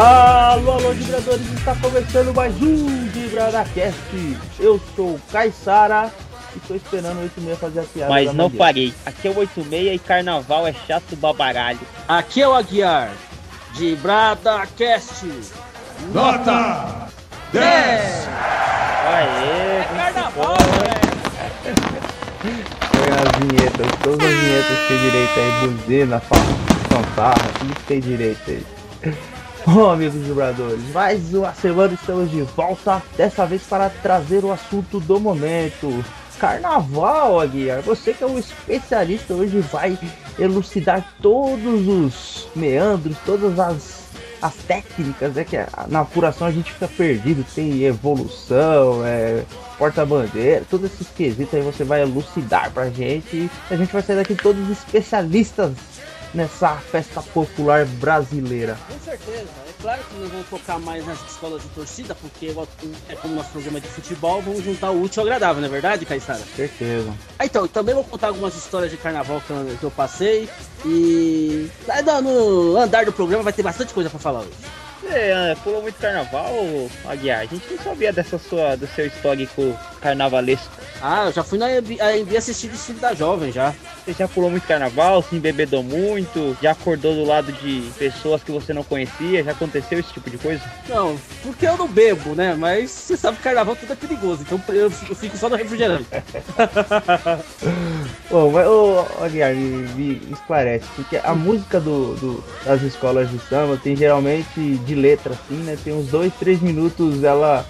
Alô, alô, vibradores, está começando mais um VibradaCast. Eu sou o Caissara e estou esperando o 86 fazer a piada. Mas não Mangueira. parei. Aqui é o 86 e carnaval é chato babaralho. Aqui é o Aguiar, de BradaCast. Nota 10! Aê, Carnaval, Foi as vinhetas, todas as vinhetas que tem direito aí, buzina, fa- fanfarra, tudo que tem direito aí. Bom, amigos vibradores, mais uma semana estamos de volta, dessa vez para trazer o assunto do momento. Carnaval, Aguiar, você que é um especialista hoje vai elucidar todos os meandros, todas as, as técnicas, é que a- na apuração a gente fica perdido, tem evolução, é, porta-bandeira, todos esses quesitos aí você vai elucidar pra gente e a gente vai sair daqui todos especialistas nessa festa popular brasileira. Com certeza. É claro que nós vamos focar mais nas escolas de torcida, porque é como nosso programa de futebol, vamos juntar o útil ao agradável, não é verdade, Caissara? Certeza. Ah, então, também vou contar algumas histórias de carnaval que eu, que eu passei. E no- no andar do programa vai ter bastante coisa pra falar hoje. Você ah, pulou muito carnaval, Aguiar? A gente não sabia dessa sua, do seu histórico carnavalesco. Ah, eu já fui na AMB assistir desfile da jovem já. Você já pulou muito carnaval, se embebedou muito, já acordou do lado de pessoas que você não conhecia, já aconteceu esse tipo de coisa? Não, porque eu não bebo, né? Mas você sabe que carnaval tudo é perigoso, então eu, fico só no refrigerante. Ô, mas, ô, Aguiar, me, me esclarece, porque a música do, do- das escolas de samba tem geralmente de letra, assim, né? Tem uns dois, três minutos ela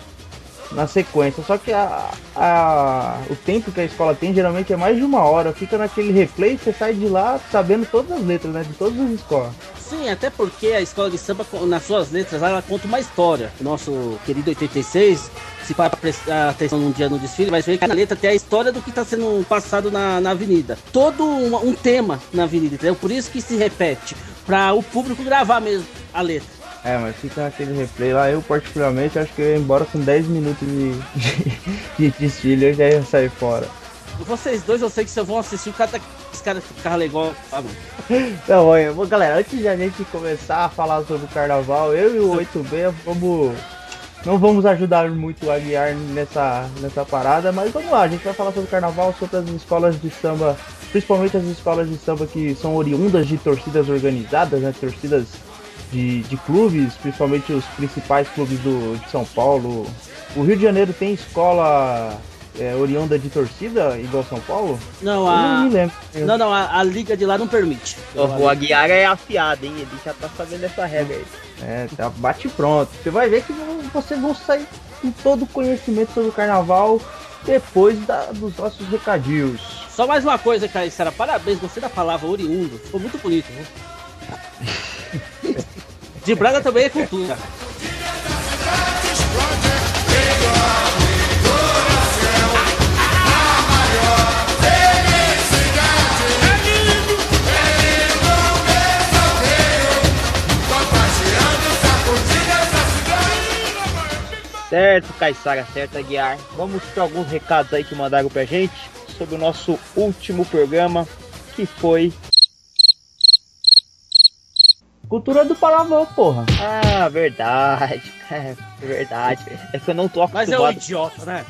na sequência. Só que a, a- o tempo que a escola tem geralmente é mais de uma hora. Fica naquele replay, você sai de lá sabendo todas as letras, né? De todas as escolas. Sim, até porque a escola de samba, nas suas letras, ela conta uma história. Nosso querido 86, se para prestar atenção num dia no desfile, vai ver que na letra tem a história do que está sendo passado na, na avenida. Todo um, um tema na avenida, entendeu? Por isso que se repete, para o público gravar mesmo a letra. É, mas fica naquele replay lá. Eu, particularmente, acho que eu ia embora com 10 minutos de, de, de desfile. Eu já ia sair fora. Vocês dois, eu sei que vocês vão assistir cada os caras ficar legal. Ah, mano. Não, olha, bom, galera, antes de a gente começar a falar sobre o carnaval, eu e o 8B vamos. Não vamos ajudar muito o Aguiar nessa, nessa parada, mas vamos lá, a gente vai falar sobre o carnaval, sobre as escolas de samba, principalmente as escolas de samba que são oriundas de torcidas organizadas, né? Torcidas de, de clubes, principalmente os principais clubes do, de São Paulo. O Rio de Janeiro tem escola é, oriunda de torcida, igual São Paulo? Não, Eu não a. me lembro. Não, não, a, a liga de lá não permite. O Aguiar é afiado, hein? Ele já tá sabendo dessa regra aí. É, tá, bate pronto. Você vai ver que não- vocês vão sair com todo o conhecimento sobre o carnaval depois da- dos nossos recadinhos. Só mais uma coisa, cara, Sara, parabéns, gostei da palavra oriundo, ficou muito bonito, viu? De Braga também é cultura. Certo, Caissara, certo, Aguiar. Vamos para alguns recados aí que mandaram pra gente sobre o nosso último programa, que foi. Cultura do palavrão, porra. Ah, verdade, é verdade. É que eu não tô Mas é um acostumado. idiota, né?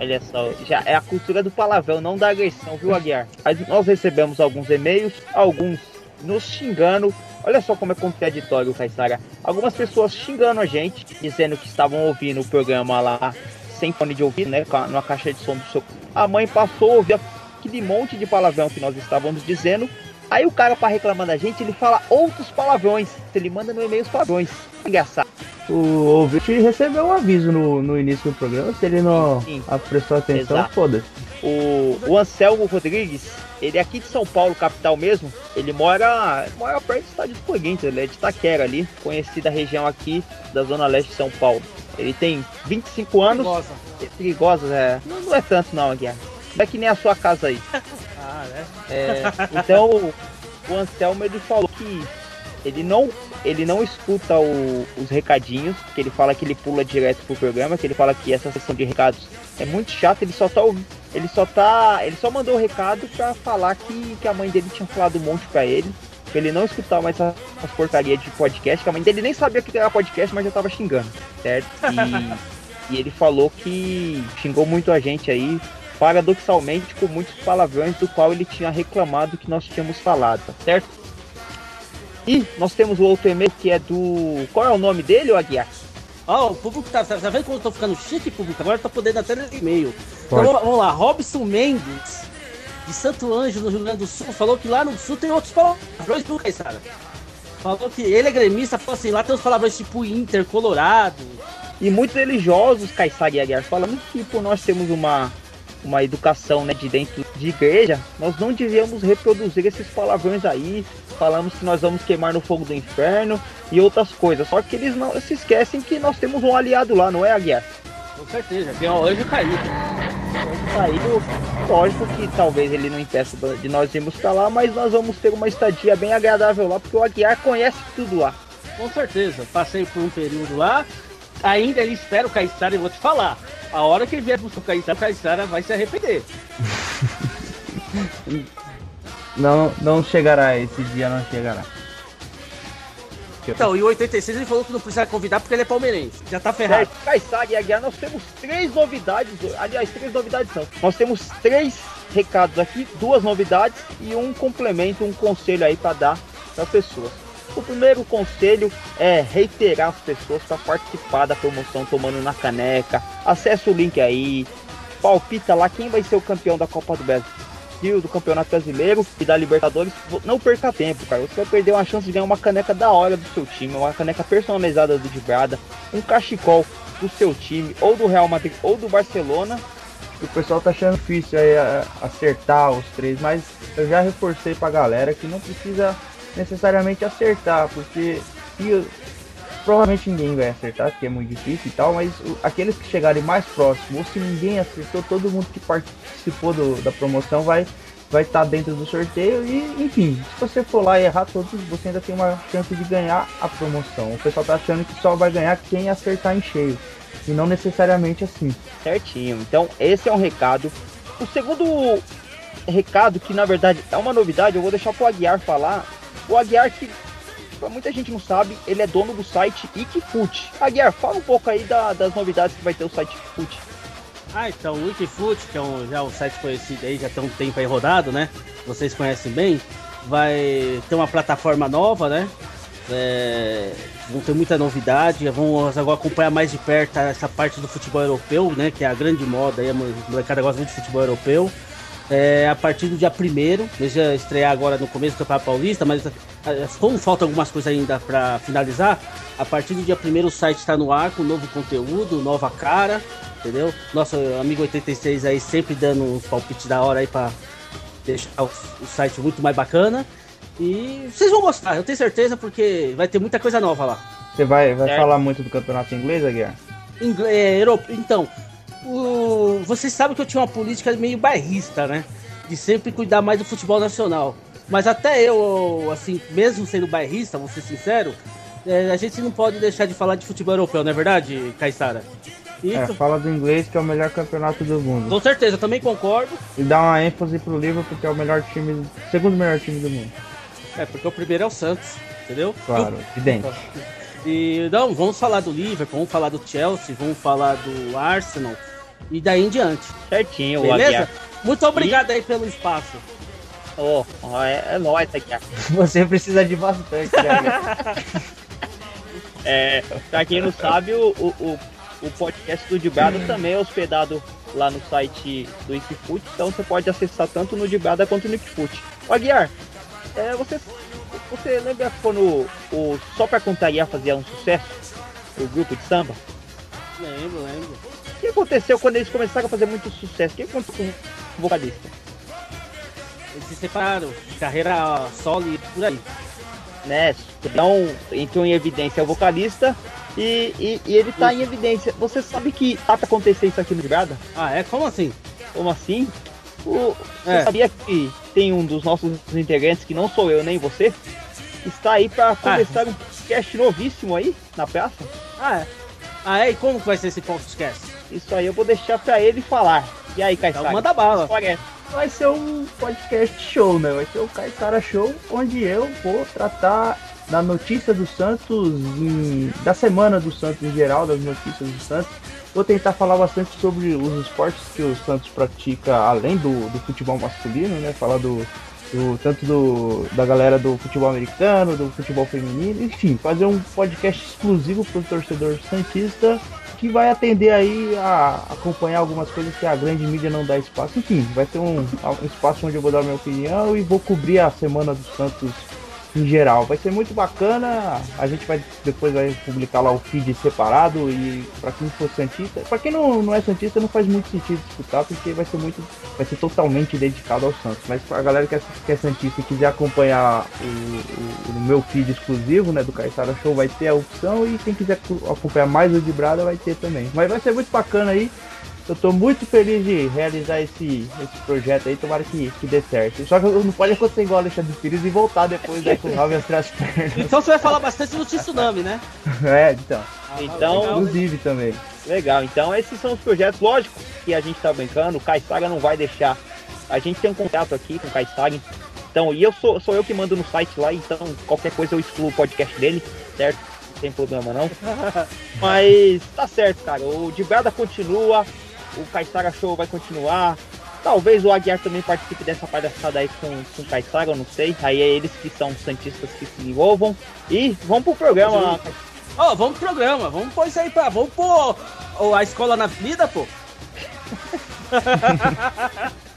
Olha só, já é a cultura do palavrão, não da agressão, viu, Aguiar? Mas nós recebemos alguns e-mails, alguns nos xingando. Olha só como é contraditório, Caissara. Algumas pessoas xingando a gente, dizendo que estavam ouvindo o programa lá sem fone de ouvido, né? Numa caixa de som do seu. A mãe passou a ouvir aquele monte de palavrão que nós estávamos dizendo. Aí o cara, para reclamar da gente, ele fala outros palavrões. Ele manda no e-mail os palavrões. Engraçado. O ouvinte recebeu um aviso no, no início do programa. Se ele não Sim. ah, prestou atenção, foda-se. O, o Anselmo Rodrigues, ele é aqui de São Paulo, capital mesmo. Ele mora, mora perto do estádio do Corinthians, ele é de Itaquera ali, conhecida região aqui da zona leste de São Paulo. Ele tem 25 anos, Goza. é perigosa, é, não, não é tanto não, Guiar. Não é que nem a sua casa aí. Ah, né? É, então, o, Anselmo ele falou que ele não, ele não escuta o- os recadinhos, que ele fala que ele pula direto pro programa, que ele fala que essa sessão de recados é muito chata, ele só tá ele só tá, ele só mandou o recado pra falar que, que a mãe dele tinha falado um monte pra ele pra ele não escutar mais essas porcarias de podcast, que a mãe dele nem sabia que era podcast, mas já tava xingando, certo? E, e ele falou que xingou muito a gente aí, paradoxalmente com muitos palavrões do qual ele tinha reclamado que nós tínhamos falado, tá certo? E nós temos o outro e-mail que é do. Qual é o nome dele, ô Aguiar? Ó, o público tá, tá vendo como eu tô ficando chique, público? Agora tá podendo até ler e-mail. Então vamos, lá, Robson Mendes, de Santo Anjo, no Rio Grande do Sul, falou que lá no Sul tem outros palavrões do Caissara. Falou que ele é gremista, falou assim, lá tem uns palavrões tipo Inter, Colorado. E muitos religiosos, Caissara e Aguiar, falando que por nós temos uma, uma educação né, de dentro de igreja, nós não devíamos reproduzir esses palavrões aí. Falamos que nós vamos queimar no fogo do inferno e outras coisas. Só que eles não se esquecem que nós temos um aliado lá, não é, Aguiar? Com certeza, tem um anjo caído. Caído, lógico que talvez ele não impeça de nós irmos pra lá, mas nós vamos ter uma estadia bem agradável lá, porque o Aguiar conhece tudo lá. Com certeza, passei por um período lá. Ainda ele espera o Caissara e vou te falar. A hora que ele vier buscar o Caissara, o Caissara vai se arrepender. Não, não chegará, esse dia não chegará. Então, e o 86 ele falou que não precisa convidar porque ele é palmeirense. Já tá ferrado. Certo, Caissara e Aguiar, nós temos três novidades. Aliás, três novidades não. Nós temos três recados aqui, duas novidades e um complemento, um conselho aí para dar para pessoas. O primeiro conselho é reiterar as pessoas para participar da promoção tomando na caneca. Acesse o link aí, palpita lá quem vai ser o campeão da Copa do Brasil, do Campeonato Brasileiro e da Libertadores. Não perca tempo, cara. Você vai perder uma chance de ganhar uma caneca da hora do seu time, uma caneca personalizada do Dibrada, um cachecol do seu time, ou do Real Madrid, ou do Barcelona. O pessoal tá achando difícil aí acertar os três, mas eu já reforcei pra galera que não precisa necessariamente acertar, porque provavelmente ninguém vai acertar, porque é muito difícil e tal, mas o- aqueles que chegarem mais próximos, ou se ninguém acertou, todo mundo que participou do- da promoção vai vai estar dentro do sorteio e enfim, se você for lá e errar todos, você ainda tem uma chance de ganhar a promoção. O pessoal tá achando que só vai ganhar quem acertar em cheio. E não necessariamente assim. Certinho. Então, esse é um recado. O segundo recado, que na verdade é uma novidade, eu vou deixar pro Aguiar falar. O Aguiar, que muita gente não sabe, ele é dono do site Ikifoot. Aguiar, fala um pouco aí da- das novidades que vai ter o site Ikifoot. Ah, então o Wikifoot, que é um, já um site conhecido aí, já tem um tempo aí rodado, né? Vocês conhecem bem. Vai ter uma plataforma nova, né? É, vão ter muita novidade, vamos agora acompanhar mais de perto essa parte do futebol europeu, né? Que é a grande moda aí, a molecada gosta muito de futebol europeu. É, a partir do dia 1 eles já estrear agora no começo do Campeonato Paulista, mas como faltam algumas coisas ainda para finalizar, a partir do dia 1 o site está no ar com novo conteúdo, nova cara, entendeu? Nosso amigo 86 aí sempre dando uns palpites da hora aí para deixar o, o site muito mais bacana. E vocês vão gostar, eu tenho certeza, porque vai ter muita coisa nova lá. Você vai, vai Certo. falar muito do campeonato inglês, Aguiar? Ingle- é, europeu. Então, o... vocês sabem que eu tinha uma política meio bairrista, né? De sempre cuidar mais do futebol nacional. Mas até eu, assim, mesmo sendo bairrista, vou ser sincero, é, a gente não pode deixar de falar de futebol europeu, não é verdade, Caissara? É, Isso, fala do inglês que é o melhor campeonato do mundo. com certeza, eu também concordo. E dá uma ênfase pro Liverpool que é o melhor time, segundo melhor time do mundo. É, porque o primeiro é o Santos, entendeu? Claro, evidente. E não, vamos falar do Liverpool, vamos falar do Chelsea, vamos falar do Arsenal e daí em diante. Certinho, Beleza? Aguiar. Muito obrigado aí pelo espaço. Ó, é, é nóis, Aguiar. Você precisa de bastante, né, Aguiar? É, pra quem não sabe, o, o, o, podcast do Dibrada também é hospedado lá no site do Ikifoot, então você pode acessar tanto no Dibrada quanto no Ikifoot. Ô, Aguiar, é, você, você lembra quando o Só Pra Contrariar fazia um sucesso? O grupo de samba? Lembro, lembro. O que aconteceu quando eles começaram a fazer muito sucesso? O que aconteceu com o vocalista? Eles se separaram, carreira solo e por aí. né? Então entrou em evidência o vocalista e, e, e ele tá em evidência. Você sabe que tá pra acontecer isso aqui no Brada? Ah, é? Como assim? Como assim? O, você É. sabia que tem um dos nossos integrantes, que não sou eu nem você, está aí pra começar um podcast novíssimo aí na praça? Ah, é. Ah, é? E como vai ser esse podcast? Isso aí eu vou deixar pra ele falar. E aí, Caissara? Então manda bala. Olha, vai ser um podcast show, né? Vai ser o Caixara Show, onde eu vou tratar da notícia do Santos, em, da semana do Santos em geral, das notícias do Santos. Vou tentar falar bastante sobre os esportes que o Santos pratica além do, do futebol masculino, né? Falar do, do, tanto do, da galera do futebol americano, do futebol feminino, enfim, fazer um podcast exclusivo para o torcedor santista que vai atender aí a acompanhar algumas coisas que a grande mídia não dá espaço. Enfim, vai ter um, um espaço onde eu vou dar minha opinião e vou cobrir a semana do Santos em geral. Vai ser muito bacana. A gente vai depois vai publicar lá o feed separado e para quem for santista, para quem não, não é santista não faz muito sentido escutar porque vai ser muito, vai ser totalmente dedicado ao Santos. Mas para a galera que é, que é santista e quiser acompanhar o, o, o, meu feed exclusivo, né, do Caixara Show, vai ter a opção e quem quiser acompanhar mais o de Brada vai ter também. Mas vai ser muito bacana aí. Eu tô muito feliz de realizar esse, esse projeto aí, tomara que, que dê certo. Só que não pode acontecer igual o Alexandre Pires e voltar depois aí com o entre as pernas. Então você vai falar bastante do tsunami, né? É, então. Então, inclusive também. Legal, então esses são os projetos, lógico que a gente tá brincando, o Caissara não vai deixar. A gente tem um contato aqui com o Caissara, então, e eu sou, sou eu que mando no site lá, então qualquer coisa eu excluo o podcast dele, certo? Não tem problema não. Mas tá certo, cara. O de Brada continua, o Caissara Show vai continuar. Talvez o Aguiar também participe dessa palhaçada aí com, com o Caissara, eu não sei. Aí é eles que são santistas que se envolvam. E vamos pro programa. Ó, oh, vamos pro programa, vamos pôr isso aí pra. Vamos pôr oh, a escola na vida, pô.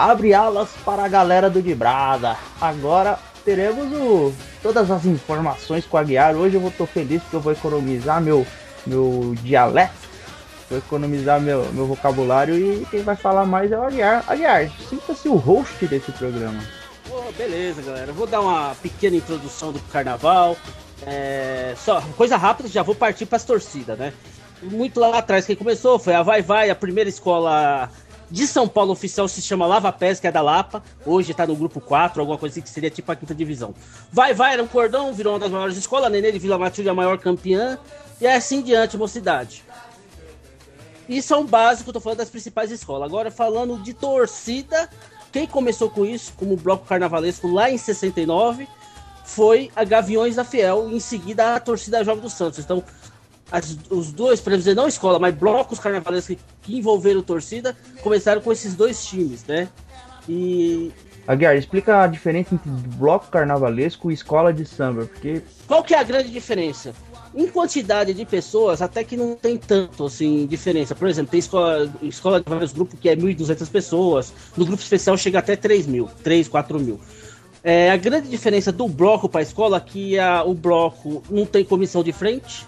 abre alas para a galera do Dibrada. Agora teremos o, todas as informações com a Aguiar. Hoje eu tô feliz porque eu vou economizar meu, meu dialeto, vou economizar meu, meu vocabulário e quem vai falar mais é o Aguiar. Aguiar, sinta-se o host desse programa. Oh, beleza, galera. Vou dar uma pequena introdução do carnaval. É, só coisa rápida, já vou partir para as torcidas, né? Muito lá atrás, quem começou foi a Vai Vai, a primeira escola de São Paulo oficial se chama Lava Pés, que é da Lapa. Hoje tá no grupo 4, alguma coisa assim que seria tipo a quinta divisão. Vai, vai, era um cordão, virou uma das maiores escolas. Nenê de Vila Matilde, a maior campeã. E assim diante, mocidade. Isso é um básico, tô falando das principais escolas. Agora, falando de torcida, quem começou com isso, como bloco carnavalesco lá em 69, foi a Gaviões da Fiel. Em seguida, a torcida Jovem do Santos. Então, as, os dois, para dizer não escola, mas blocos carnavalescos que, que, envolveram torcida, começaram com esses dois times, né? E. Aguiar, explica a diferença entre bloco carnavalesco e escola de samba, porque. Qual que é a grande diferença? Em quantidade de pessoas, até que não tem tanto assim diferença. Por exemplo, tem escola, escola de vários grupos que é 1.200 pessoas, no grupo especial chega até 3 mil, 3, 4 mil. É, a grande diferença do bloco para a escola é que a, o bloco não tem comissão de frente,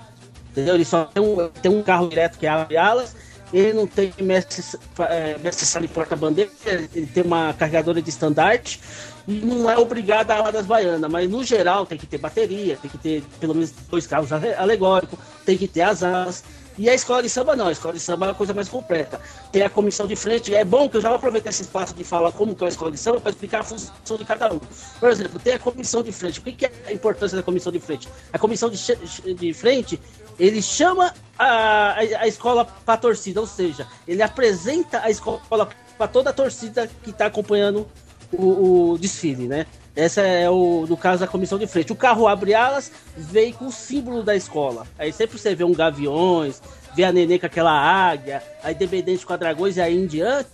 entendeu? Ele só tem um, tem um carro direto que abre alas, ele não tem mestre, é, mestre porta-bandeira, ele tem uma carregadora de estandarte e não é obrigado a ala das baianas, mas no geral tem que ter bateria, tem que ter pelo menos dois carros alegóricos, tem que ter as alas. E a escola de samba não, a escola de samba é uma coisa mais completa. Tem a comissão de frente, é bom que eu já vou aproveitar esse espaço de falar como que é a escola de samba para explicar a função de cada um. Por exemplo, tem a comissão de frente. O que é a importância da comissão de frente? A comissão de, de frente ele chama a, a, escola para torcida, ou seja, ele apresenta a escola para toda a torcida que está acompanhando o, o, desfile, né? Essa é o no caso da comissão de frente. O carro abre alas, vem com o símbolo da escola. Aí sempre você vê um gaviões, vê a nenê com aquela águia, a independente com a dragões e aí em diante,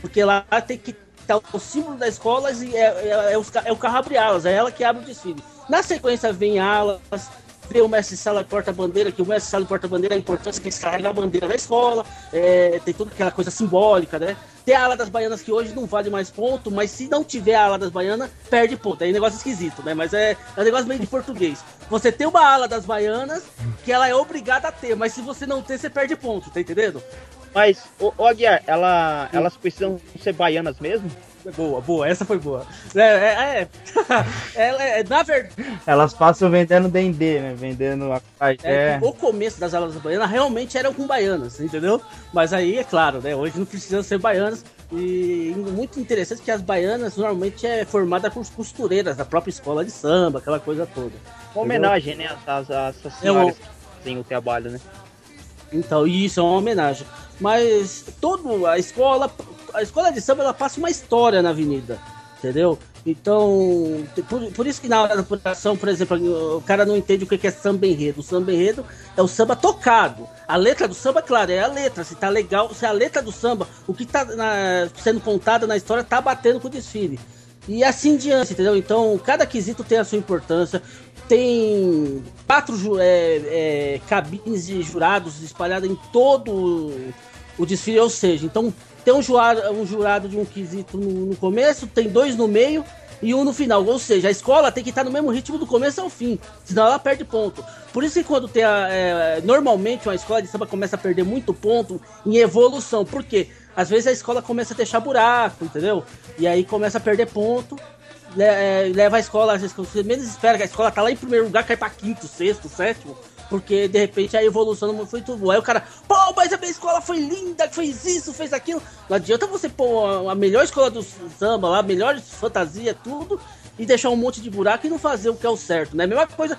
porque lá tem que estar tá o símbolo da escola e é, é, é, o, é o carro abre alas, é ela que abre o desfile. Na sequência vem alas, vê o mestre sala porta-bandeira, que o mestre sala porta-bandeira, a importância que eles carregam a bandeira da escola, é, tem toda aquela coisa simbólica, né? Tem a ala das baianas que hoje não vale mais ponto, mas se não tiver a ala das baianas, perde ponto. É um negócio esquisito, né? Mas é, é um negócio meio de português. Você tem uma ala das baianas que ela é obrigada a ter, mas se você não ter, você perde ponto, tá entendendo? Mas, ô, ô Aguiar, ela, elas precisam ser baianas mesmo? Boa, boa, essa foi boa. É, é, é, é na verdade. Elas passam vendendo dendê, né? Vendendo a é, O começo das aulas baianas realmente eram com baianas, entendeu? Mas aí, é claro, né? Hoje não precisam ser baianas. E muito interessante que as baianas normalmente é formada por costureiras da própria escola de samba, aquela coisa toda. Uma homenagem, né? Às, às, às senhoras que têm o trabalho, né? Então, isso é uma homenagem. Mas todo a escola, a escola de samba ela passa uma história na avenida, entendeu? Então, por, por isso que na hora da apuração, por exemplo, o cara não entende o que é samba enredo. O samba enredo é o samba tocado. A letra do samba, claro, é a letra. Se tá legal, se a letra do samba, o que tá na, sendo contado na história, tá batendo com o desfile. E assim diante, entendeu? Então, cada quesito tem a sua importância. Tem quatro é, é, cabines de jurados espalhadas em todo o desfile, ou seja, então tem um jurado, um jurado de um quesito no, no, começo, tem dois no meio e um no final. Ou seja, a escola tem que estar no mesmo ritmo do começo ao fim, senão ela perde ponto. Por isso que quando tem a, é, normalmente uma escola de samba começa a perder muito ponto em evolução. Por quê? Às vezes a escola começa a deixar buraco, entendeu? E aí começa a perder ponto. É, leva a escola, às vezes, você menos espera que a escola tá lá em primeiro lugar, cai pra quinto, sexto, sétimo porque de repente a evolução não foi tudo. Aí o cara, pô, mas a minha escola foi linda, fez isso, fez aquilo. Não adianta você pôr a melhor escola do samba lá, melhor fantasia, tudo, e deixar um monte de buraco e não fazer o que é o certo, né? Mesma coisa,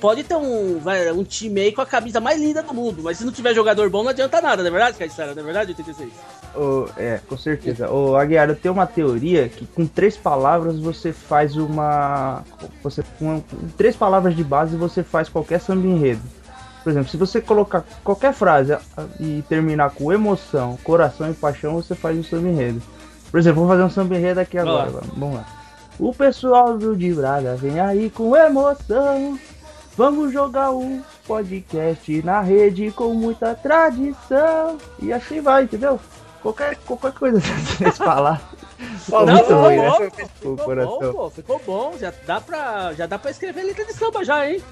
pode ter um, vai, um time aí com a camisa mais linda do mundo, mas se não tiver jogador bom, não adianta nada, não é verdade, Caissara? Não é verdade, 86? Oh, é, com certeza. Ô, oh, Aguiar, eu tenho uma teoria que com três palavras você faz uma. Você, com, com três palavras de base você faz qualquer samba enredo. Por exemplo, se você colocar qualquer frase e terminar com emoção, coração e paixão, você faz um samba enredo. Por exemplo, vou fazer um samba enredo aqui agora. Vamos lá. O pessoal do De Braga vem aí com emoção. Vamos jogar um podcast na rede com muita tradição. E assim vai, entendeu? Qualquer, qualquer coisa que vocês falar. Ficou não, muito ruim, né? Ficou, bom, pô, ficou bom. Já dá, pra, já dá pra escrever letra de samba já, hein?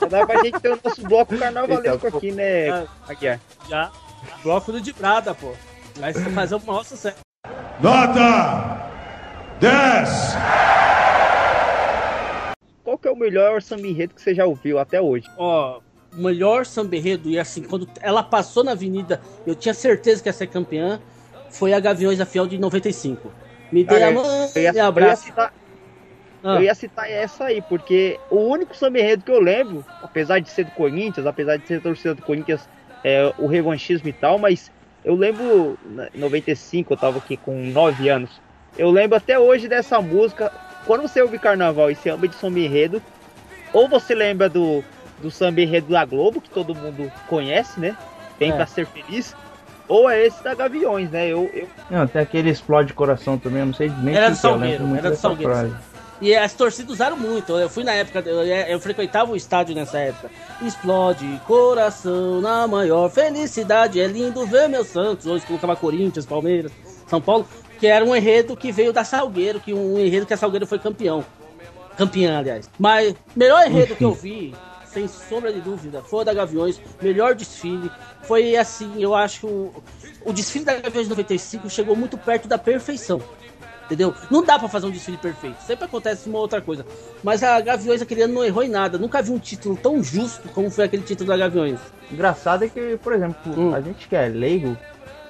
Já dá pra gente ter o nosso bloco carnavalesco então, aqui, né, Aqui, Já. Bloco do de Prada, pô. Vai fazer o maior sucesso. Nota 10! Qual que é o melhor samba enredo que você já ouviu até hoje? Ó, o melhor samba enredo, e assim, quando ela passou na avenida, eu tinha certeza que ia ser campeã, foi a Gaviões da Fiel de 95. Me dê ah, a mão e abraço. Eu ia, citar, ah. eu ia citar essa aí, porque o único samba enredo que eu lembro, apesar de ser do Corinthians, apesar de ser torcida do Corinthians, é o revanchismo e tal, mas eu lembro, em 95, eu tava aqui com 9 anos, eu lembro até hoje dessa música. Quando você ouve carnaval e você ama de samba enredo, ou você lembra do, do samba enredo da Globo, que todo mundo conhece, né? Tem é. pra ser feliz. Ou é esse da Gaviões, né? Eu, eu... Não, até aquele explode coração também, eu não sei nem Era do Salgueiro, era do Salgueiro. E as torcidas usaram muito. Eu fui na época, eu, eu, frequentava o estádio nessa época. Explode coração na maior felicidade. É lindo ver meu Santos. Hoje colocava Corinthians, Palmeiras, São Paulo que era um enredo que veio da Salgueiro, que um enredo que a Salgueiro foi campeão. Campeã, aliás. Mas melhor enredo que eu vi, sem sombra de dúvida, foi o da Gaviões, melhor desfile. Foi assim, eu acho o, o desfile da Gaviões 95 chegou muito perto da perfeição. Entendeu? Não dá para fazer um desfile perfeito. Sempre acontece uma outra coisa. Mas a Gaviões aquele ano não errou em nada. Nunca vi um título tão justo como foi aquele título da Gaviões. Engraçado é que, por exemplo, hum. a gente que é leigo,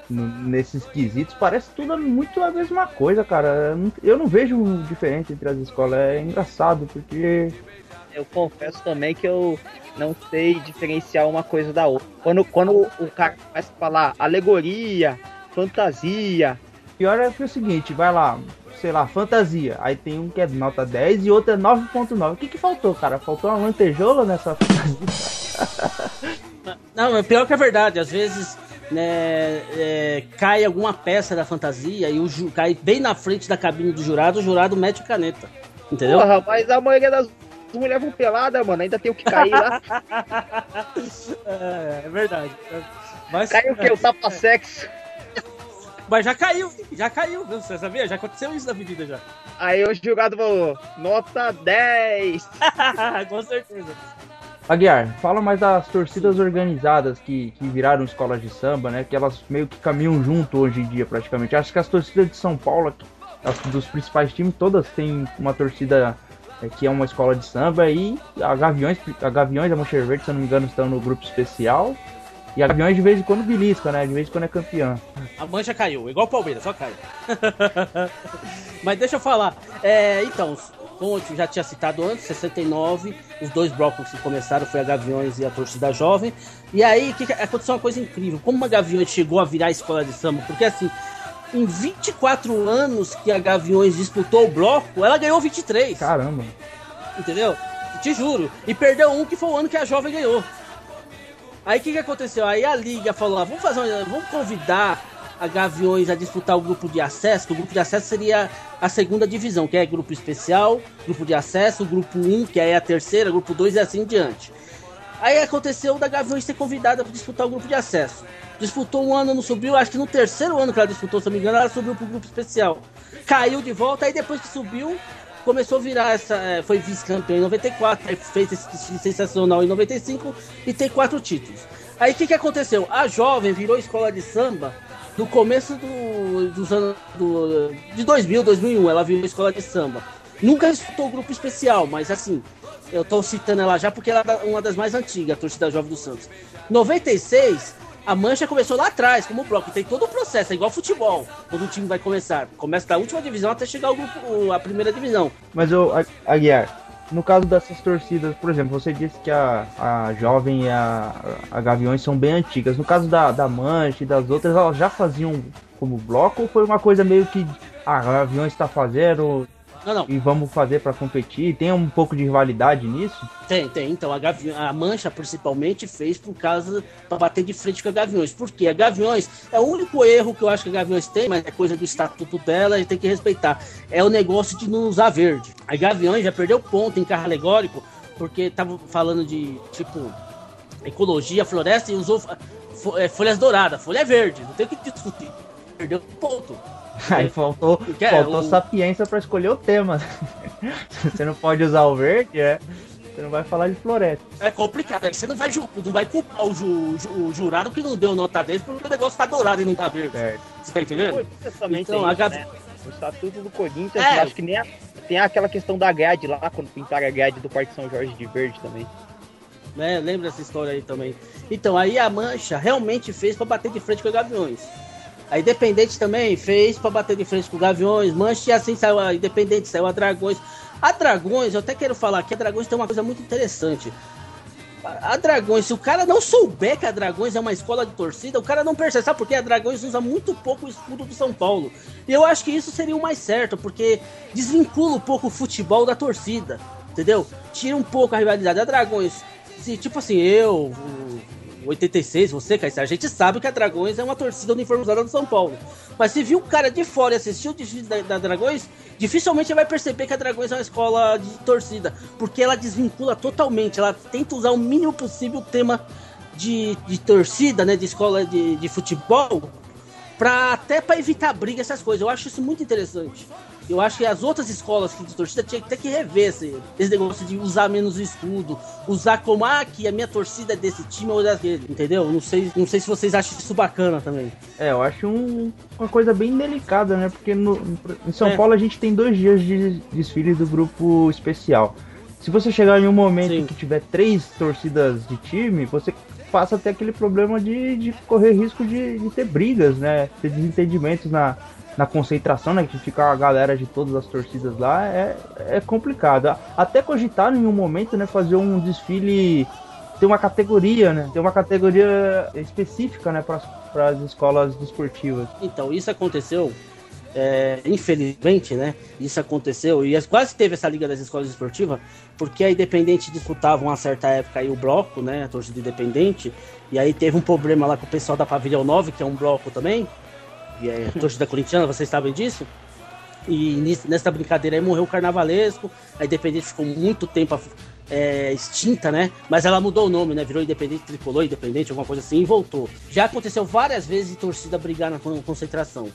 nesses quesitos, parece tudo muito a mesma coisa, cara. Eu não vejo diferente entre as escolas. É engraçado, porque. Eu confesso também que eu não sei diferenciar uma coisa da outra. Quando, quando o cara começa a falar alegoria, fantasia. Pior é que é o seguinte, vai lá, sei lá, fantasia. Aí tem um que é nota 10 e outro é 9.9. O que que faltou, cara? Faltou uma lantejola nessa fantasia? Não, pior que é verdade. Às vezes né, é, cai alguma peça da fantasia e o ju, cai bem na frente da cabine do jurado, o jurado mete caneta. Entendeu? Porra, mas a maioria das mulheres vão pelada, mano. Ainda tem o que cair lá. é, é, verdade. Mas, Caiu o que? O tapa-sexo. Mas já caiu, já caiu, você sabia? Já aconteceu isso na avenida já. Aí o jurado falou, nota 10. Com certeza. Aguiar, fala mais das torcidas organizadas que, que viraram escolas de samba, né? Que elas meio que caminham junto hoje em dia, praticamente. Acho que as torcidas de São Paulo as, dos principais times, todas têm uma torcida é, que é uma escola de samba e a Gaviões, a Gaviões a Mancha Verde, se eu não me engano, estão no grupo especial. E a Gaviões de vez em quando belisca, né? De vez em quando é campeã. A mancha caiu, igual o Palmeiras, só caiu. Mas deixa eu falar. É, então, como eu já tinha citado antes, 69, os dois blocos que começaram foi a Gaviões e a torcida jovem. E aí que, aconteceu uma coisa incrível. Como a Gaviões chegou a virar a escola de samba? Porque assim, em 24 anos que a Gaviões disputou o bloco, ela ganhou 23. Caramba. Entendeu? Te juro. E perdeu um que foi o ano que a jovem ganhou. Aí o que, que aconteceu? Aí a liga falou: ah, vamos fazer uma, vamos convidar a Gaviões a disputar o grupo de acesso, que o grupo de acesso seria a segunda divisão, que é grupo especial, grupo de acesso, grupo 1, que é a terceira, grupo 2 e assim diante. Aí aconteceu da Gaviões ser convidada para disputar o grupo de acesso. Disputou um ano, não subiu, acho que no terceiro ano que ela disputou, se não me engano, ela subiu para o grupo especial. Caiu de volta, aí depois que subiu, começou a virar essa. É, foi vice-campeão em 94, fez esse sensacional em 95 e tem quatro títulos. Aí o que, que aconteceu? A jovem virou escola de samba no começo do, dos anos do, de 2000, 2001. Ela virou escola de samba. Nunca disputou grupo especial, mas assim, eu tô citando ela já porque ela é uma das mais antigas, a torcida jovem do Santos. 96, a mancha começou lá atrás, como bloco. Tem todo o processo, é igual futebol. Quando o time vai começar. Começa da última divisão até chegar ao grupo, a primeira divisão. Mas, o Aguiar, no caso dessas torcidas, por exemplo, você disse que a, a Jovem e a, a Gaviões são bem antigas. No caso da, da Mancha e das outras, elas já faziam como bloco ou foi uma coisa meio que a Gaviões está fazendo, não, não. E vamos fazer para competir? Tem um pouco de rivalidade nisso? Tem, tem. Então a, Gavi... a Mancha principalmente fez por causa para bater de frente com a Gaviões. Por quê? A Gaviões é o único erro que eu acho que a Gaviões tem, mas é coisa do estatuto dela, e tem que respeitar. É o negócio de não usar verde. A Gaviões já perdeu ponto em carro alegórico porque tava falando de tipo ecologia, floresta e usou é, folhas douradas, folha verde. Não tem o que discutir. Perdeu ponto. Aí faltou, é, faltou o... sapiência para escolher o tema. você não pode usar o verde, é. Você não vai falar de floresta. É complicado, aí você não vai, não vai culpar o, ju, o jurado que não deu nota dele porque o negócio tá dourado e não tá verde. Certo. Você tá entendendo? Então, a Gabi... né? O estatuto do Corinthians, é. acho que nem a, tem aquela questão da grade lá, quando pintaram a grade do Parque São Jorge de verde também. É, lembra essa história aí também. Então, aí a Mancha realmente fez para bater de frente com os Gaviões. A Independente também fez para bater de frente com o Gaviões, Manche, e assim saiu a Independente, saiu a Dragões. A Dragões, eu até quero falar que a Dragões tem uma coisa muito interessante. A Dragões, se o cara não souber que a Dragões é uma escola de torcida, o cara não percebe. Sabe por quê? A Dragões usa muito pouco o escudo do São Paulo. E eu acho que isso seria o mais certo, porque desvincula um pouco o futebol da torcida. Entendeu? Tira um pouco a rivalidade. A Dragões, se tipo assim, eu, 86, você, Caissar, a gente sabe que a Dragões é uma torcida uniformizada do São Paulo. Mas se viu um cara de fora e assistiu o desfile da, da Dragões, dificilmente vai perceber que a Dragões é uma escola de torcida. Porque ela desvincula totalmente, ela tenta usar o mínimo possível o tema de, de torcida, né, de escola de, de futebol, pra, até para evitar briga, essas coisas. Eu acho isso muito interessante. Eu acho que as outras escolas de torcida tinha que ter que rever esse, esse negócio de usar menos o escudo, usar como, ah, que a minha torcida é desse time ou daquele, entendeu? Não sei, não sei se vocês acham isso bacana também. É, eu acho um, uma coisa bem delicada, né? Porque no, em São é. Paulo a gente tem dois dias de desfile do grupo especial. Se você chegar em um momento Sim. que tiver três torcidas de time, você passa até aquele problema de, de correr risco de, de ter brigas, né? Ter desentendimentos na, na concentração, né? Que fica a galera de todas as torcidas lá, é, é complicado. Até cogitar em um momento, né? Fazer um desfile. Ter uma categoria, né? Ter uma categoria específica, né? Para as escolas desportivas. Então, isso aconteceu é, infelizmente, né? Isso aconteceu e quase teve essa liga das escolas esportivas, porque a Independente disputava uma certa época aí o bloco, né? A torcida Independente, e aí teve um problema lá com o pessoal da Pavilhão 9, que é um bloco também, e é torcida corintiana, vocês sabem disso? E nessa brincadeira aí morreu o Carnavalesco, a Independente ficou muito tempo é, extinta, né? Mas ela mudou o nome, né? Virou Independente Tricolor, Independente, alguma coisa assim, e voltou. Já aconteceu várias vezes de torcida brigar na concentração.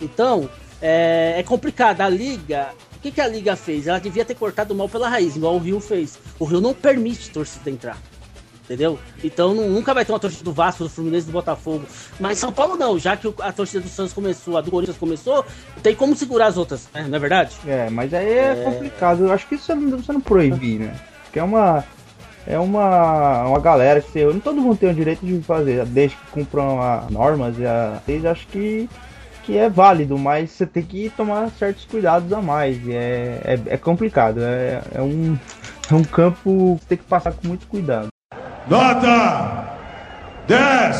Então, é, é complicado. A Liga, o que, que a Liga fez? Ela devia ter cortado mal pela raiz, igual o Rio fez. O Rio não permite torcida entrar. Entendeu? Então nunca vai ter uma torcida do Vasco, do Fluminense, do Botafogo. Mas São Paulo não, já que a torcida do Santos começou, a do Corinthians começou, tem como segurar as outras, né? não é verdade? É, mas aí é, é... complicado. Eu acho que isso não, você não proibir, né? Porque é uma. É uma, uma galera que você. Não todo mundo tem o direito de fazer, desde que cumpram as normas e a. Vocês acho que que é válido, mas você tem que tomar certos cuidados a mais. É, é, é complicado, é, é, um, é um campo que tem que passar com muito cuidado. Nota 10!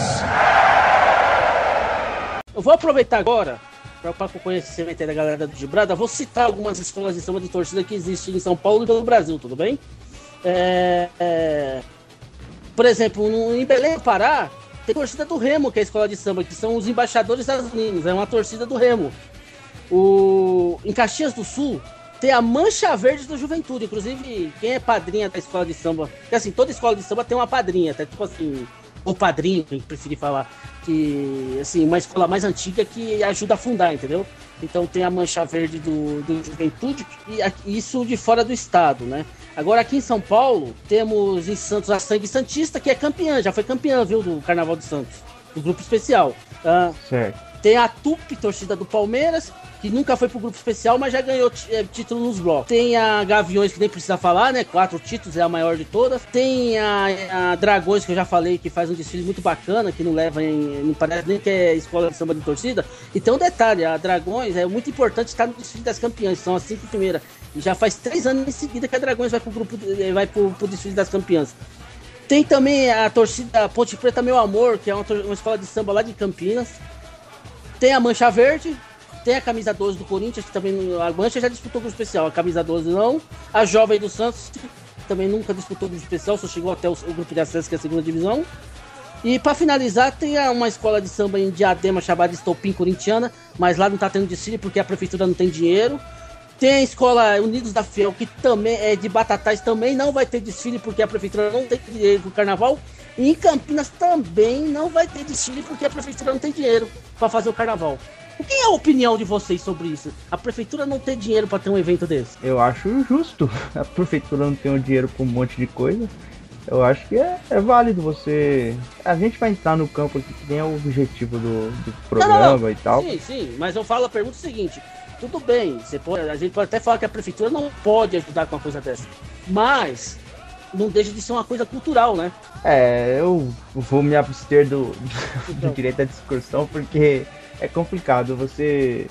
Eu vou aproveitar agora para o conhecimento da galera do Gibrada, vou citar algumas escolas de samba de torcida que existem em São Paulo e pelo Brasil, tudo bem? É, é, por exemplo, no, em Belém Pará, tem torcida do Remo, que é a escola de samba, que são os embaixadores das meninas, é uma torcida do Remo. O, em Caxias do Sul, tem a Mancha Verde do Juventude. Inclusive, quem é padrinha da escola de samba. Porque assim, toda escola de samba tem uma padrinha, tá? Tipo assim, ou padrinho, quem preferir falar. Que, assim, uma escola mais antiga que ajuda a fundar, entendeu? Então tem a Mancha Verde do, do Juventude, e isso de fora do estado, né? Agora aqui em São Paulo, temos em Santos a Sangue Santista, que é campeã, já foi campeã, viu, do Carnaval de Santos, do grupo especial. Ah, certo. Tem a TUP, torcida do Palmeiras, que nunca foi pro grupo especial, mas já ganhou é, título nos blocos. Tem a Gaviões, que nem precisa falar, né? Quatro títulos, é a maior de todas. Tem a, a Dragões, que eu já falei, que faz um desfile muito bacana, que não leva em. Não parece nem que é escola de samba de torcida. E tem um detalhe: a Dragões é muito importante estar no desfile das campeãs, são as cinco primeiras. E já faz três anos em seguida que a Dragões vai pro grupo, eh, vai pro, pro desfile das campeãs. Tem também a torcida Ponte Preta Meu Amor, que é uma, uma escola de samba lá de Campinas. Tem a Mancha Verde, tem a camisa 12 do Corinthians, que também a Mancha já disputou o especial, a camisa 12 não. A Jovem do Santos também nunca disputou o especial, só chegou até o, o, grupo de acesso, que é a segunda divisão. E para finalizar, tem uma escola de samba em Diadema chamada Estopim Corintiana, mas lá não tá tendo desfile porque a prefeitura não tem dinheiro. Tem a escola Unidos da Fiel, que também é de Batatais, também não vai ter desfile porque a prefeitura não tem dinheiro pro carnaval. E em Campinas também não vai ter desfile porque a prefeitura não tem dinheiro para fazer o carnaval. O que é a opinião de vocês sobre isso? A prefeitura não ter dinheiro para ter um evento desse? Eu acho justo. A prefeitura não tem o dinheiro para um monte de coisa. Eu acho que é, é, válido você. A gente vai entrar no campo aqui que tem o objetivo do, do programa não, não, não. e tal. Sim, sim, mas eu falo a pergunta seguinte: tudo bem, você pode, a gente pode até falar que a prefeitura não pode ajudar com uma coisa dessa. Mas não deixa de ser uma coisa cultural, né? É, eu vou me abster do, do, então. do direito à discussão porque é complicado você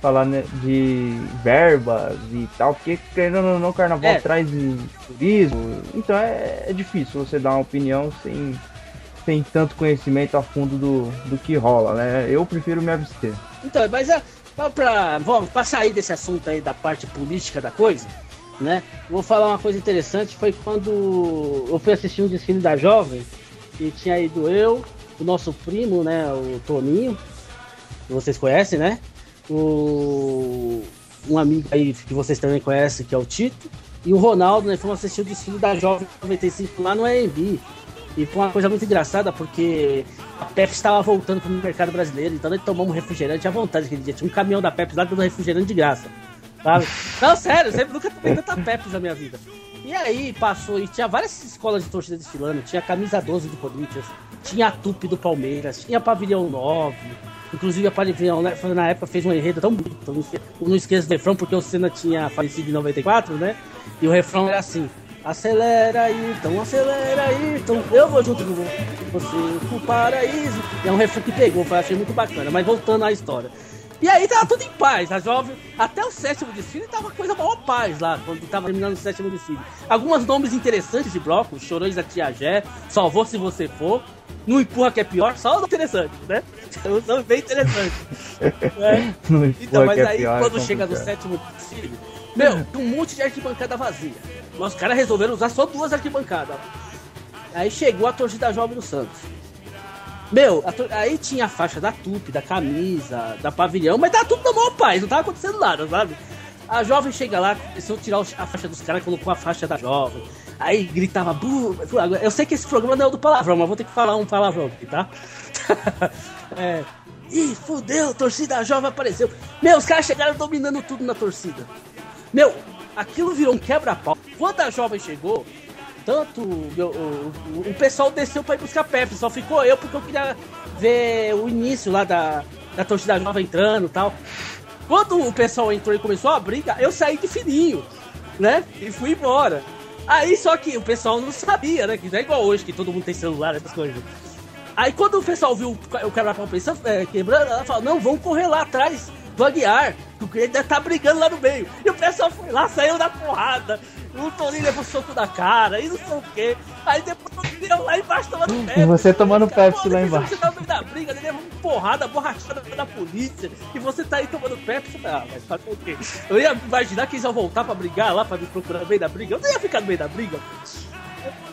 falar né, de verbas e tal, porque querendo ou não, o carnaval é. traz turismo, então é, é, difícil você dar uma opinião sem, sem tanto conhecimento a fundo do, do que rola, né? Eu prefiro me abster. Então, mas é, pra, vamos, pra sair desse assunto aí da parte política da coisa, né? Vou falar uma coisa interessante, foi quando eu fui assistir um desfile da Jovem, e tinha ido eu, o nosso primo, né, o Toninho, que vocês conhecem, né? O, um amigo aí que vocês também conhecem, que é o Tito, e o Ronaldo, né? Fomos assistir o desfile da Jovem 95 lá no AMB. E foi uma coisa muito engraçada, porque a Pepsi estava voltando para o mercado brasileiro, então nós tomamos refrigerante à vontade aquele dia. Tinha um caminhão da Pepsi lá dando refrigerante de graça. Sabe? Não, sério, sempre nunca tomei tanta Pepsi na minha vida. E aí passou, e tinha várias escolas de torcida desfilando, tinha a camisa 12 do Corinthians, tinha a Tupi do Palmeiras, tinha a Pavilhão 9, Inclusive a Pavilhão né, na época fez um enredo tão bonito. Não esqueço do refrão, porque o Senna tinha falecido em 94, né? E o refrão era assim. Acelera aí, então acelera aí, então eu vou junto com você pro paraíso. É um refrão que pegou, foi, achei muito bacana. Mas voltando à história. E aí tava tudo em paz, a jovem, até o sétimo desfile tava coisa maior paz lá, quando tava terminando o sétimo desfile. Alguns nomes interessantes de bloco, Chorões da Tia Jé, Salvou Se Você For, Não Empurra Que É Pior, só interessante, né? Um nome bem interessante. né? Então, mas é aí pior, quando chega no sétimo desfile, meu, um monte de arquibancada vazia. Mas os caras resolveram usar só duas arquibancadas. Aí chegou a torcida jovem do Santos. Meu, aí tinha a faixa da tupi, da camisa, da pavilhão, mas tava tudo na maior paz, não tava acontecendo nada, sabe? A jovem chega lá, começou a tirar a faixa dos caras, colocou a faixa da jovem. Aí gritava, Buh! eu sei que esse programa não é do palavrão, mas vou ter que falar um palavrão aqui, tá? é. Ih, fudeu, torcida jovem apareceu. Meu, os caras chegaram dominando tudo na torcida. Meu, aquilo virou um quebra-pau. Quando a jovem chegou, tanto, meu, o, pessoal desceu pra ir buscar Pepsi, só ficou eu porque eu queria ver o início lá da, da torcida nova entrando e tal. Quando o pessoal entrou e começou a briga, eu saí de fininho, né? E fui embora. Aí só que o pessoal não sabia, né? Que não é igual hoje, que todo mundo tem celular, essas coisas. Aí quando o pessoal viu o quebra-pau pensando, é, quebrando, ela falou, não, vamos correr lá atrás do Aguiar, porque ele deve estar tá brigando lá no meio. E o pessoal foi lá, saiu da porrada. O Toninho levou soco da cara e não sei o quê. Aí depois eu lá embaixo tomando Pepsi. E você tomando Pepsi lá embaixo. Você tá no meio da briga, ele leva uma porrada, borrachada da polícia. E você tá aí tomando Pepsi. Ah, mas fazer o quê? Eu ia imaginar que eles iam voltar pra brigar lá, pra me procurar no meio da briga. Eu não ia ficar no meio da briga.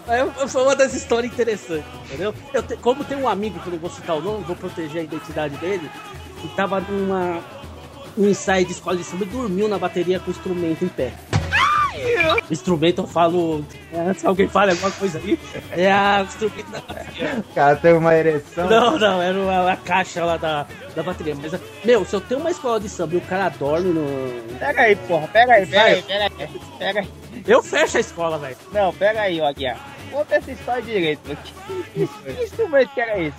É, foi uma das histórias interessantes, entendeu? Eu te, como tem um amigo, que eu não vou citar o nome, vou proteger a identidade dele, que tava numa um ensaio de escola de samba e dormiu na bateria com o instrumento em pé. Instrumento, eu falo. É, se alguém fala alguma coisa aí, é a instrumento da bateria. O cara teve uma ereção. Não, não, era uma, a caixa lá da, da bateria. Mas, meu, se eu tenho uma escola de samba e o cara dorme no. Pega aí, porra, pega aí, pega aí, pega aí. Pega aí. Eu fecho a escola, velho. Não, pega aí, ó, Guiar. Conta essa história direito. Que, que, que instrumento que era esse?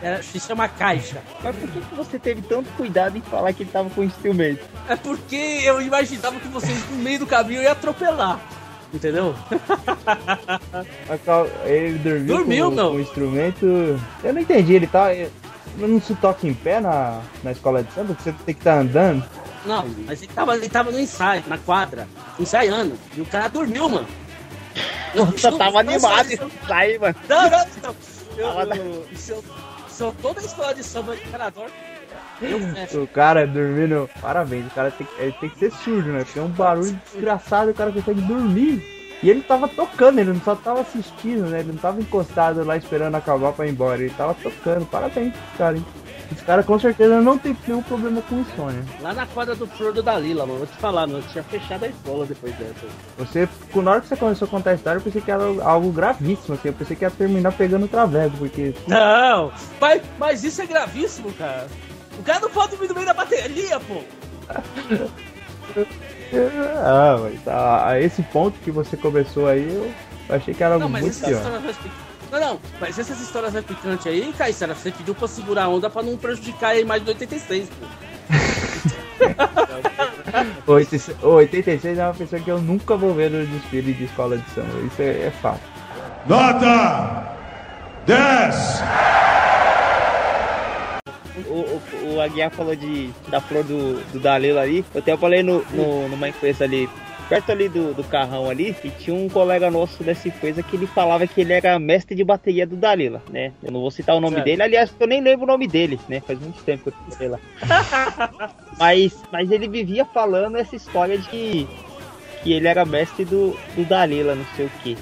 Era, se chama caixa. Mas por que, que você teve tanto cuidado em falar que ele tava com instrumento? É porque eu imaginava que vocês no meio do caminho iam atropelar. Entendeu? Ele dormiu, dormiu com, não. com o instrumento. Eu não entendi, ele tá. Não se toca em pé na, na escola de samba, você tem que estar tá andando. Não, mas ele tava, ele tava no ensaio, na quadra, ensaiando. E o cara dormiu, mano. Nossa, tava animado isso aí, mano. Não, não, não. Eu, eu, eu, eu tô na escola de samba de cara dorme, eu fecho. O cara dormindo. Parabéns, o cara tem, ele tem que ser surdo, né? É um barulho desgraçado, o cara consegue dormir. E ele tava tocando, ele não só tava assistindo, né? Ele não tava encostado lá esperando acabar pra ir embora. Ele tava tocando. Parabéns, cara, hein? Esse cara com certeza não tem nenhum problema com insônia. Lá na quadra do Flor do Dalila, mano, vou te falar, mano, tinha fechado a escola depois dessa. Você, na hora que você começou a contar a história, eu pensei que era algo gravíssimo, assim, eu pensei que ia terminar pegando o travego, porque. Não! Mas, mas isso é gravíssimo, cara. O cara não pode vir no meio da bateria, pô! ah, mas a, a, esse ponto que você começou aí, eu achei que era não, muito pior. Não, não, mas essas histórias é picantes aí, Caissara, você pediu pra segurar a onda pra não prejudicar a imagem do 86, pô. o 86 é uma pessoa que eu nunca vou ver no desfile de escola de samba, isso é, é fato. Nota 10! O, o, o Aguiar falou de, da flor do, do Dalila ali. Eu até falei no, no, numa empresa ali perto ali do, do carrão ali, e tinha um colega nosso dessa empresa que ele falava que ele era mestre de bateria do Dalila, né? Eu não vou citar o nome certo. dele, aliás, eu nem lembro o nome dele, né? Faz muito tempo que eu sei lá. mas, mas ele vivia falando essa história de que, ele era mestre do, do Dalila, não sei o que.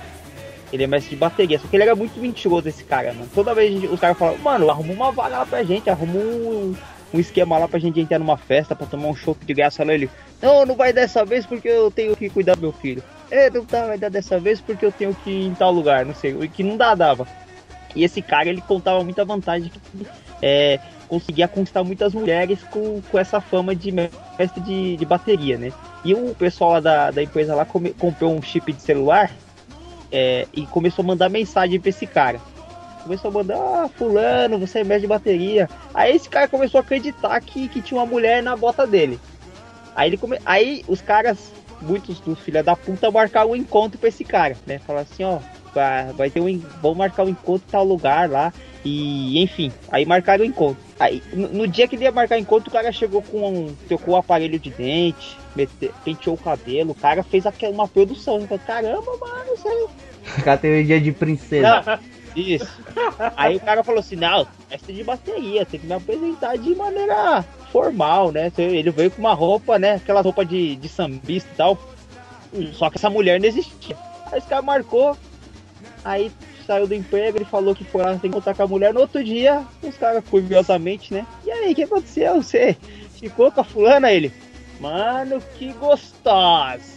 Ele é mestre de bateria, só que ele era muito mentiroso esse cara, mano. Toda vez os caras falavam, mano, arruma uma vaga lá pra gente, arruma um, um esquema lá pra gente entrar numa festa pra tomar um chopp de graça lá. Ele, não, não vai dessa vez porque eu tenho que cuidar do meu filho. É, não tá, vai dar dessa vez porque eu tenho que ir em tal lugar, não sei. E que não dá, dava. E esse cara, ele contava muita vantagem que é, conseguia conquistar muitas mulheres com, com essa fama de mestre de, de bateria, né? E o pessoal lá da, da empresa lá come, comprou um chip de celular é, e começou a mandar mensagem pra esse cara começou a mandar, ah, fulano, você é mestre de bateria. Aí esse cara começou a acreditar que, que tinha uma mulher na bota dele. Aí ele come... Aí os caras, muitos dos filha da puta, marcaram um encontro pra esse cara, né? Falar assim, ó, vai, ter um. Vamos marcar um encontro em tal lugar lá. E enfim, aí marcaram o encontro. Aí, no, no, dia que ele ia marcar o encontro, o cara chegou com um. Trocou o aparelho de dente, mete, penteou o cabelo, o cara fez aquela, uma produção. Falei, Caramba, mano, isso aí. O cara teve um dia de princesa. Isso. Aí o cara falou assim: não, mestre de bateria, tem que me apresentar de maneira formal, né? Ele veio com uma roupa, né? Aquela roupa de, de sambista e tal. Só que essa mulher não existia. Aí esse cara marcou, aí saiu do emprego, ele falou que foi lá tem que encontrar com a mulher. No outro dia, os caras, curiosamente, né? E aí, o que aconteceu? Você ficou com a fulana? Ele, mano, que gostosa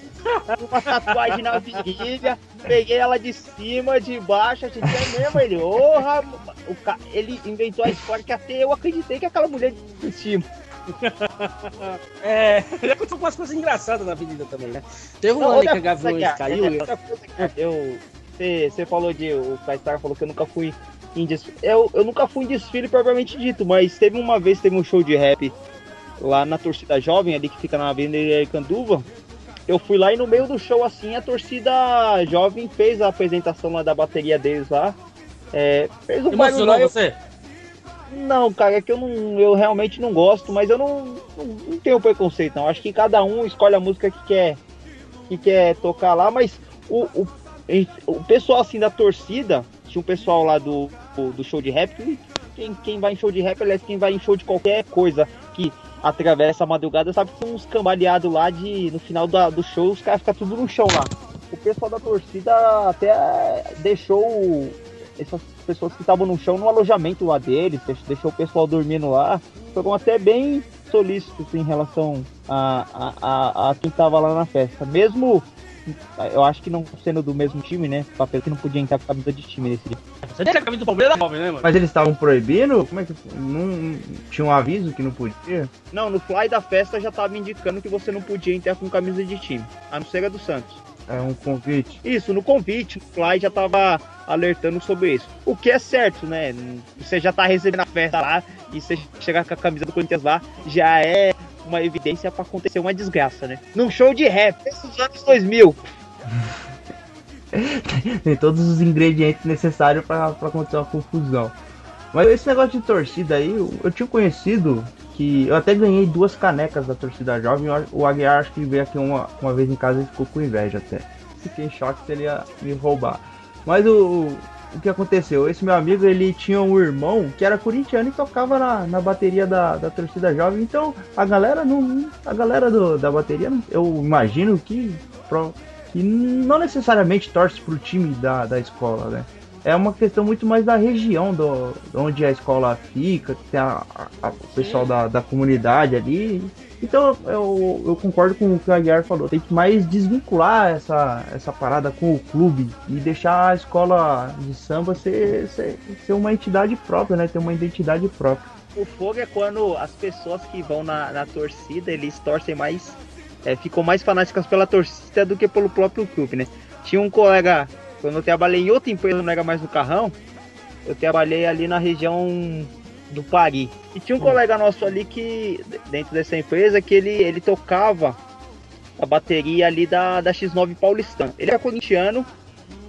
uma tatuagem na virilha, peguei ela de cima, de baixo, a gente é mesmo, ele, orra, o ca... ele inventou a história que até eu acreditei que aquela mulher de cima. é, já aconteceu umas coisas engraçadas na avenida também, né? Teve um ano que a Gaviões caiu. Eu, você falou de. O Kaistar falou que eu nunca fui em desfile. Eu, eu nunca fui em desfile propriamente dito, mas teve uma vez, teve um show de rap lá na torcida jovem, ali que fica na Avenida Canduva. Eu fui lá e no meio do show, assim, a torcida jovem fez a apresentação lá da bateria deles lá. É, fez um Emocionou você? Não, cara, é que eu não, eu realmente não gosto, mas eu não, não, não, tenho preconceito, não. Acho que cada um escolhe a música que quer, que quer tocar lá, mas o, o, o pessoal assim da torcida, tinha um pessoal lá do, do show de rap, quem, quem vai em show de rap, aliás, quem vai em show de qualquer coisa que atravessa a madrugada, sabe que tem uns cambaleados lá de. No final da, do show, os caras ficam tudo no chão lá. O pessoal da torcida até deixou essas pessoas que estavam no chão no alojamento lá deles, deixou o pessoal dormindo lá. Foram até bem solícitos em relação a, a, a, a quem estava lá na festa. Mesmo eu acho que não sendo do mesmo time, né? O papel que não podia entrar com a camisa de time nesse dia. Você tem a camisa do Palmeiras da né, mano? Mas eles estavam proibindo? Como é que. Não, tinha um aviso que não podia? Não, no fly da festa já tava indicando que você não podia entrar com camisa de time. A não ser a do Santos. É um convite? Isso, no convite, o Fly já tava alertando sobre isso. O que é certo, né? Você já tá recebendo a festa lá e você chegar com a camisa do Corinthians lá, já é uma evidência para acontecer uma desgraça, né? Num show de rap, desses anos 2000. Tem todos os ingredientes necessários para acontecer uma confusão. Mas esse negócio de torcida aí, eu, eu tinha conhecido que eu até ganhei duas canecas da torcida jovem. O Aguiar acho que veio aqui uma, uma vez em casa e ficou com inveja até. Fiquei em choque se ele ia me roubar. Mas o, o que aconteceu? Esse meu amigo ele tinha um irmão que era corintiano e tocava na, na bateria da, da torcida jovem. Então a galera não. A galera do, da bateria, eu imagino que, que não necessariamente torce pro time da, da escola, né? É uma questão muito mais da região do, onde a escola fica, tem a, a, o pessoal da, da comunidade ali. Então eu, eu concordo com o que o Aguiar falou, tem que mais desvincular essa, essa parada com o clube e deixar a escola de samba ser, ser, ser uma entidade própria, né? Ter uma identidade própria. O fogo é quando as pessoas que vão na, na torcida, eles torcem mais, é, ficam mais fanáticas pela torcida do que pelo próprio clube, né? Tinha um colega quando eu trabalhei em outra empresa, não era mais no carrão, eu trabalhei ali na região do Paris. E tinha um hum. colega nosso ali que, dentro dessa empresa, que ele, ele tocava a bateria ali da, da X9 Paulistana. Ele era corintiano,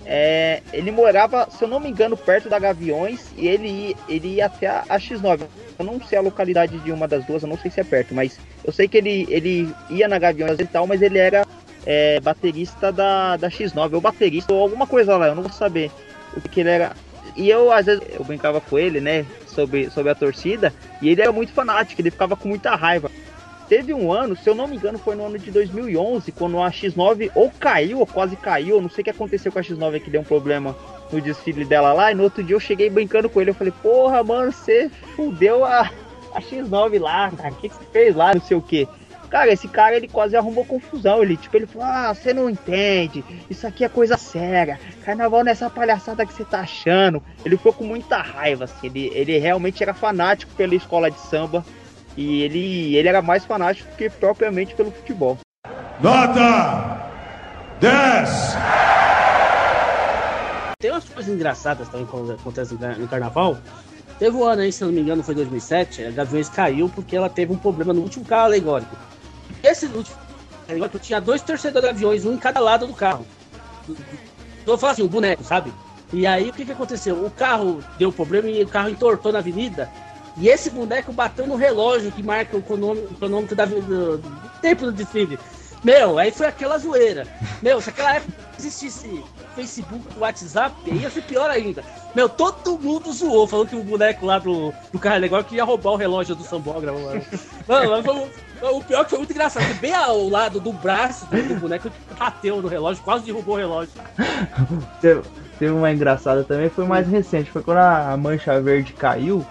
é, ele morava, se eu não me engano, perto da Gaviões e ele, ele ia até a, a, X9. Eu não sei a localidade de uma das duas, eu não sei se é perto, mas eu sei que ele, ele ia na Gaviões e tal, mas ele era é, baterista da, da X9, ou baterista, ou alguma coisa lá, eu não vou saber o que ele era. E eu, às vezes, eu brincava com ele, né, sobre, sobre a torcida, e ele era muito fanático, ele ficava com muita raiva. Teve um ano, se eu não me engano, foi no ano de 2011, quando a X9 ou caiu, ou quase caiu, eu não sei o que aconteceu com a X9 que deu um problema no desfile dela lá, e no outro dia eu cheguei brincando com ele, eu falei, porra, mano, você fudeu a, a X9 lá, cara, o que, que você fez lá, não sei o que. Cara, esse cara ele quase arrumou confusão. Ele, tipo, ele falou: Ah, você não entende. Isso aqui é coisa séria. Carnaval nessa é palhaçada que você tá achando. Ele ficou com muita raiva, assim. Ele, ele realmente era fanático pela escola de samba. E ele, ele era mais fanático do que propriamente pelo futebol. Nota 10! Tem umas coisas engraçadas também que acontecem no carnaval. Teve um ano aí, se não me engano, foi 2007, a Gaviões caiu porque ela teve um problema no último carro alegórico. Esse último alegórico tinha dois torcedores aviões, um em cada lado do carro. Então eu falo assim, o boneco, sabe? E aí o que, que aconteceu? O carro deu problema e o carro entortou na avenida. E esse boneco bateu no relógio que marca o cronômetro, da, do, do tempo do desfile. Meu, aí foi aquela zoeira. Meu, se aquela época existisse Facebook, WhatsApp, ia ser pior ainda. Meu, todo mundo zoou, falando que o boneco lá do, do carro legal que ia roubar o relógio do sambógrafo, mano. mano, foi, o pior que foi muito engraçado, que bem ao lado do braço do, boneco bateu no relógio, quase derrubou o relógio. Teve uma engraçada também, foi mais recente, foi quando a mancha verde caiu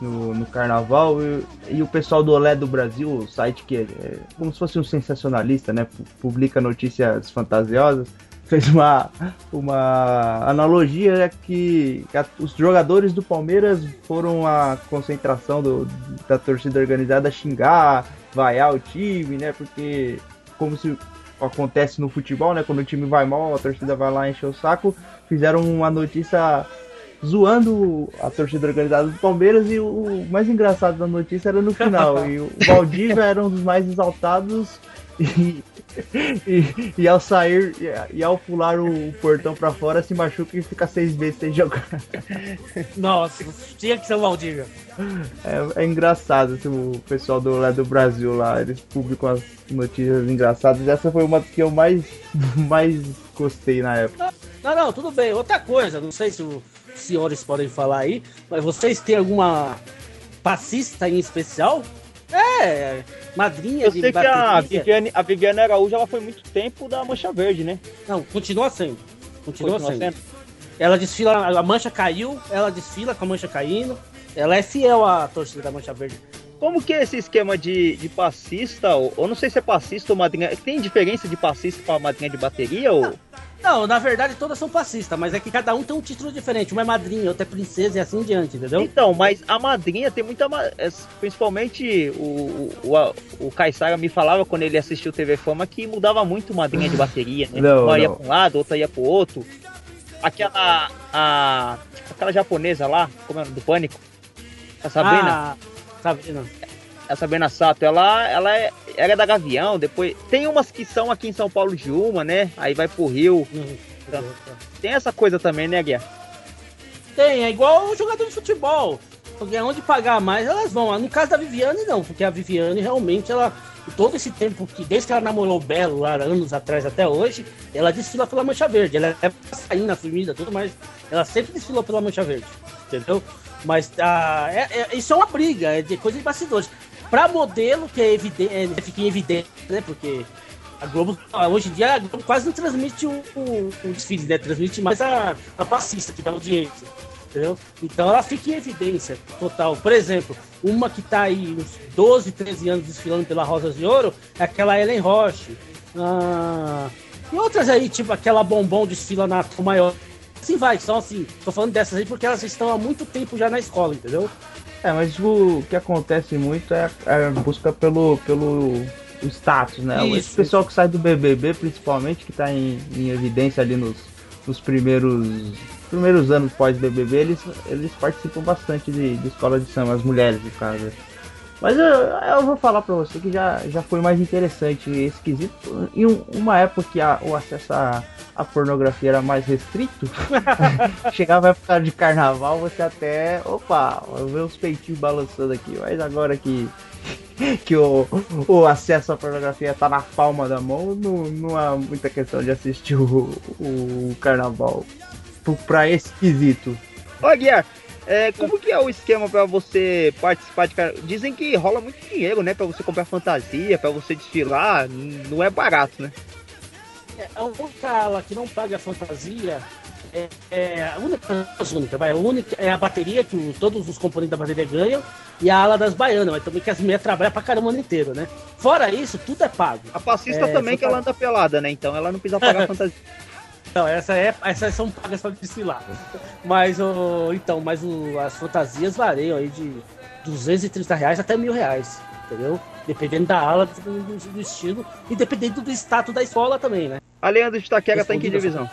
no, no carnaval e, e, o pessoal do Olé do Brasil, o site que é, é como se fosse um sensacionalista, né? Publica notícias fantasiosas. fez uma, uma analogia que, que a, os jogadores do Palmeiras foram a concentração do, da torcida organizada xingar, vaiar o time, né? Porque como se acontece no futebol, né? Quando o time vai mal, a torcida vai lá encher o saco. Fizeram uma notícia zoando a torcida organizada do Palmeiras e o mais engraçado da notícia era no final. e o Valdívia era um dos mais exaltados e, e, e, ao sair e, ao pular o portão pra fora se machuca e fica seis meses sem jogar. Nossa, tinha que ser o Valdívia. É, é engraçado assim, o pessoal do lá do Brasil lá, eles publicam as notícias engraçadas. Essa foi uma que eu mais, mais gostei na época. Não, não, tudo bem. Outra coisa, não sei se os senhores podem falar aí, mas vocês têm alguma passista em especial? É, madrinha Eu sei que a Viviane, a Viviane Araújo ela foi muito tempo da Mancha Verde, né? Não, continua sendo. Continua, continua sendo. sendo. Ela desfila, a mancha caiu, ela desfila com a mancha caindo. Ela é fiel à torcida da Mancha Verde. Como que é esse esquema de, de passista? Ou, ou não sei se é passista ou madrinha. Tem diferença de passista para madrinha de bateria? Ou... Não, na verdade todas são passistas, mas é que cada um tem um título diferente. Uma é madrinha, outra é princesa e assim em diante, entendeu? Então, mas a madrinha tem muita. É, principalmente o, o, o Caissara me falava quando ele assistiu TV Fama que mudava muito madrinha de bateria, né? Não, Uma não. ia pra um lado, outra ia pro outro. Aquela. A, aquela japonesa lá, como é do Pânico? A Sabrina? Ah, Sabrina. A Sabrina Sato, ela, ela é, ela é da Gavião, depois. Tem umas que são aqui em São Paulo de uma, né? Aí vai pro Rio. Uhum. Então, tem essa coisa também, né, Guia? Tem, é igual o jogador de futebol. Porque onde pagar mais, elas vão. No caso da Viviane, não, porque a Viviane realmente, ela. Todo esse tempo que, desde que ela namorou o Belo, lá anos atrás até hoje, ela desfila pela Mancha Verde. Ela é saindo na família, tudo mais. Ela sempre desfilou pela Mancha Verde. Entendeu? Mas ah, é, é, isso é uma briga, é de coisa de bastidores. Pra modelo, que é evidente, é, fica em evidência, né? Porque a Globo, hoje em dia, a Globo quase não transmite o, desfile, né? Transmite mais a, a passista, que dá audiência. Entendeu? Então ela fica em evidência total. Por exemplo, uma que tá aí uns 12, 13 anos desfilando pela Rosas de Ouro é aquela Ellen Roche. Ah, e outras aí, tipo aquela bombom desfila na maior. Assim vai, só assim. Tô falando dessas aí porque elas estão há muito tempo já na escola, entendeu? É, mas o que acontece muito é a busca pelo, pelo status, né? Isso, o pessoal que sai do BBB, principalmente, que tá em, em evidência ali nos, nos primeiros primeiros anos pós-BBB, eles, eles participam bastante de, de escola de samba, as mulheres, no caso. Mas eu, eu vou falar pra você que já, já foi mais interessante esse quesito. Em um- uma época que a- o acesso à, à pornografia era mais restrito, chegava a época de carnaval, você até. Opa, eu ver os peitinhos balançando aqui. Mas agora que, que o, o acesso à pornografia tá na palma da mão, não, não há muita questão de assistir o, o carnaval pra esse quesito. É, como que é o esquema pra você participar de Dizem que rola muito dinheiro, né? Pra você comprar fantasia, pra você desfilar, não é barato, né? É, a única ala que não paga fantasia é, é a única, as única, vai, a única é a bateria que todos os componentes da bateria ganham e a ala das baianas, mas também que as mulheres trabalham pra caramba o ano inteiro, né? Fora isso, tudo é pago. A passista É, também, que ela anda pelada, né? Então ela não precisa pagar fantasia. Não, essa é, essas são pagas pra desfilar. Mas o, então, mas o, as fantasias variam aí de 230 reais até mil reais, entendeu? Dependendo da ala, dependendo do, do estilo e dependendo do status da escola também, né? A Leandro de Itaquera tá em que divisão?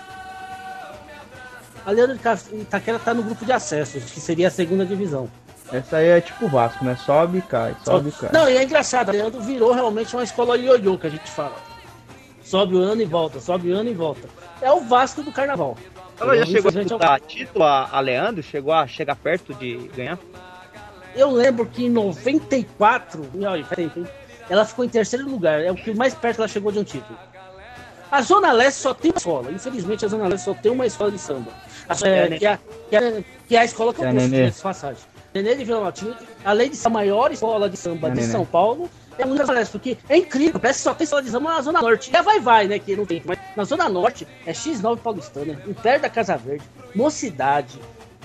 A Leandro de Itaquera tá no grupo de acesso, que seria a segunda divisão. Essa aí é tipo Vasco, né? Sobe e cai, sobe e cai. Não, e é engraçado, a Leandro virou realmente uma escola ioiô que a gente fala. Sobe o ano e volta, sobe o ano e volta. É o Vasco do carnaval. Ela já Entendeu? chegou a Infelizmente, é o- disputar título, a, a Leandro? Chegou a chegar perto de ganhar? Eu lembro que em 94, e olha, peraí, peraí, ela ficou em terceiro lugar. É o que mais perto ela chegou de um título. A Zona Leste só tem uma escola. Infelizmente, a Zona Leste só tem uma escola de samba. A, é, que, é, que, é, que é a escola que eu Que é de passagem. Nenê de Vila Matilde, além de ser a maior escola de samba É de Nenê. São Paulo, é a Zona Leste, porque é incrível. Parece que só tem escola de samba na Zona Norte. A Vai Vai, né, que não tem. Mas na Zona Norte é X9 Paulistana, em perto da Casa Verde, Mocidade,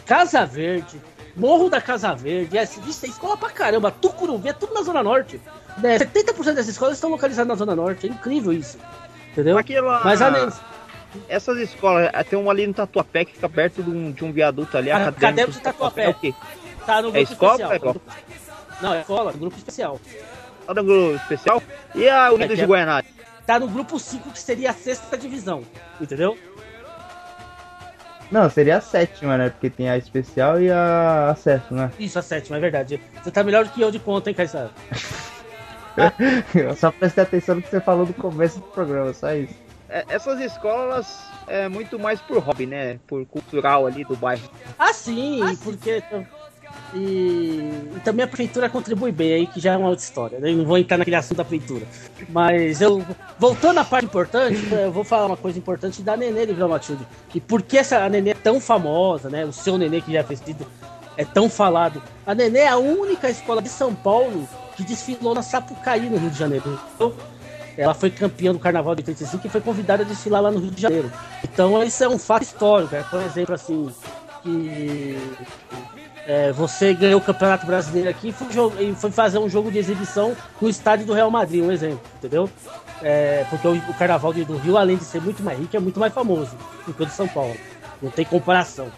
Casa Verde, Morro da Casa Verde, é, isso é escola pra caramba, Tucuruvi, é tudo na Zona Norte. Né, 70% dessas escolas estão localizadas na Zona Norte, é incrível isso. Entendeu? Aquela, Mas a essas escolas, eh, tem uma ali no Tatuapé que fica perto de um, de um viaduto ali, Ah, acadêmico. Acadêmico de Tatuapé. É o quê? Tá no grupo escola especial. é Grupo- Não, é escola, grupo especial. Tá no grupo especial? E a Unidos É, de que é- Guaianazes? Tá no grupo 5, que seria a sexta divisão. Entendeu? Não, seria a sétima, né? Porque tem a especial e a acesso, né? Isso, a sétima, é verdade. Você tá melhor do que eu de conta, hein, Caissara? Eu só prestei atenção no que você falou no começo do programa, só isso. É, essas escolas é muito mais por hobby, né? Por cultural ali do bairro. Ah, sim, porque. E, e também a prefeitura contribui bem aí, que já é uma outra história. né? Não vou entrar naquele assunto da prefeitura. Mas eu. Voltando à parte importante, eu vou falar uma coisa importante da Nenê de Vila Matilde. Que por que essa Nenê é tão famosa, né? O seu Nenê que já fez sido é tão falado. A Nenê é a única escola de São Paulo que desfilou na Sapucaí, no Rio de Janeiro. Então, ela foi campeã do Carnaval de 85 e foi convidada a desfilar lá no Rio de Janeiro. Então isso é um fato histórico. É, por exemplo, assim, que é, você ganhou o Campeonato Brasileiro aqui e foi, e foi fazer um jogo de exibição no estádio do Real Madrid, um exemplo, entendeu? É, porque o, o Carnaval do Rio, além de ser muito mais rico, é muito mais famoso do que o de São Paulo. Não tem comparação.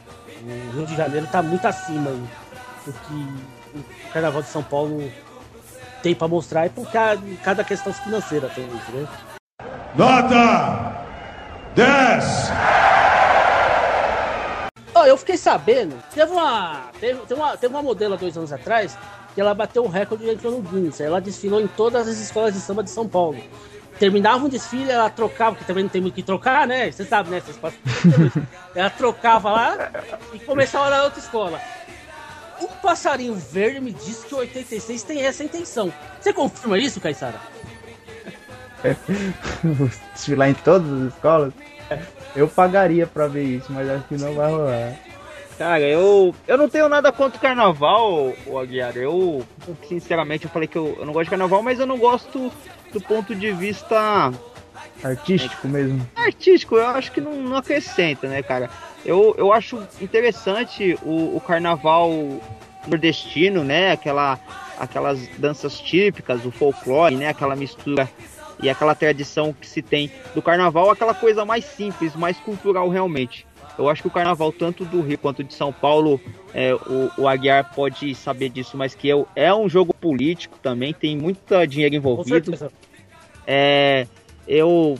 O Rio de Janeiro está muito acima aí do que o Carnaval de São Paulo tem para mostrar e por cada, cada questão financeira também, entendeu? Nota 10. Ó, eu fiquei sabendo, teve uma, teve, teve uma, teve uma modelo há dois anos atrás que ela bateu o recorde e entrou no Guinness. Ela desfilou em todas as escolas de samba de São Paulo. Terminava um desfile, ela trocava, porque também não tem muito o que trocar, né? Você sabe, né? Vocês ela trocava lá e começava na outra escola. Um passarinho verde me disse que o 86 tem essa intenção. Você confirma isso, Caissara? Desfilar em todas as escolas? Eu pagaria pra ver isso, mas acho que não vai rolar. Cara, eu, eu não tenho nada contra o carnaval, o Aguiar. Eu, sinceramente, eu falei que eu, eu não gosto de carnaval, mas eu não gosto do ponto de vista Artístico mesmo. artístico. Eu acho que não, não acrescenta, né, cara? Eu, eu acho interessante o, o carnaval nordestino, né? Aquela, aquelas danças típicas, o folclore, né? Aquela mistura e aquela tradição que se tem do carnaval, aquela coisa mais simples, mais cultural realmente. Eu acho que o carnaval, tanto do Rio quanto de São Paulo, é, o, o Aguiar pode saber disso, mas que eu, é um jogo político também, tem muito dinheiro envolvido. É, eu.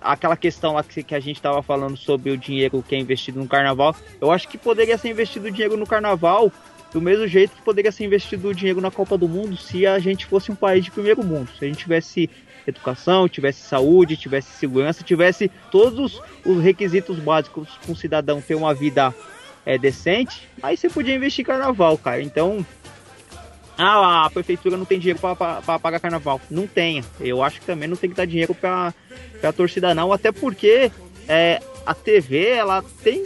Aquela questão lá que, que a gente estava falando sobre o dinheiro que é investido no carnaval, eu acho que poderia ser investido dinheiro no carnaval do mesmo jeito que poderia ser investido o dinheiro na Copa do Mundo se a gente fosse um país de primeiro mundo. Se a gente tivesse educação, tivesse saúde, tivesse segurança, tivesse todos os requisitos básicos para um cidadão ter uma vida é, decente, aí você podia investir em carnaval, cara. Então, ah, a prefeitura não tem dinheiro para pagar carnaval. Não tenha. Eu acho que também não tem que dar dinheiro para a torcida, não. Até porque é, a TV, ela tem.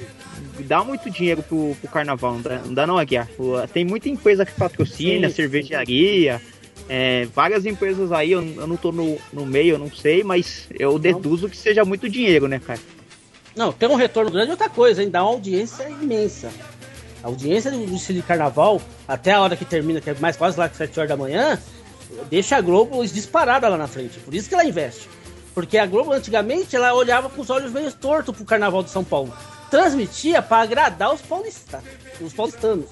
dá muito dinheiro pro, pro carnaval, não dá, não dá não, Aguiar. Tem muita empresa que patrocina, Sim, cervejaria. É, várias empresas aí, eu, eu não tô no, no meio, eu não sei, mas eu deduzo que seja muito dinheiro, né, cara? Não, tem um retorno grande é outra coisa, hein? Dá uma audiência imensa. A audiência do desfile de carnaval, até a hora que termina, que é mais quase lá que 7 horas da manhã, deixa a Globo disparada lá na frente. Por isso que ela investe. Porque a Globo, antigamente, ela olhava com os olhos meio tortos pro carnaval de São Paulo. Transmitia para agradar os paulistas, os paulistanos.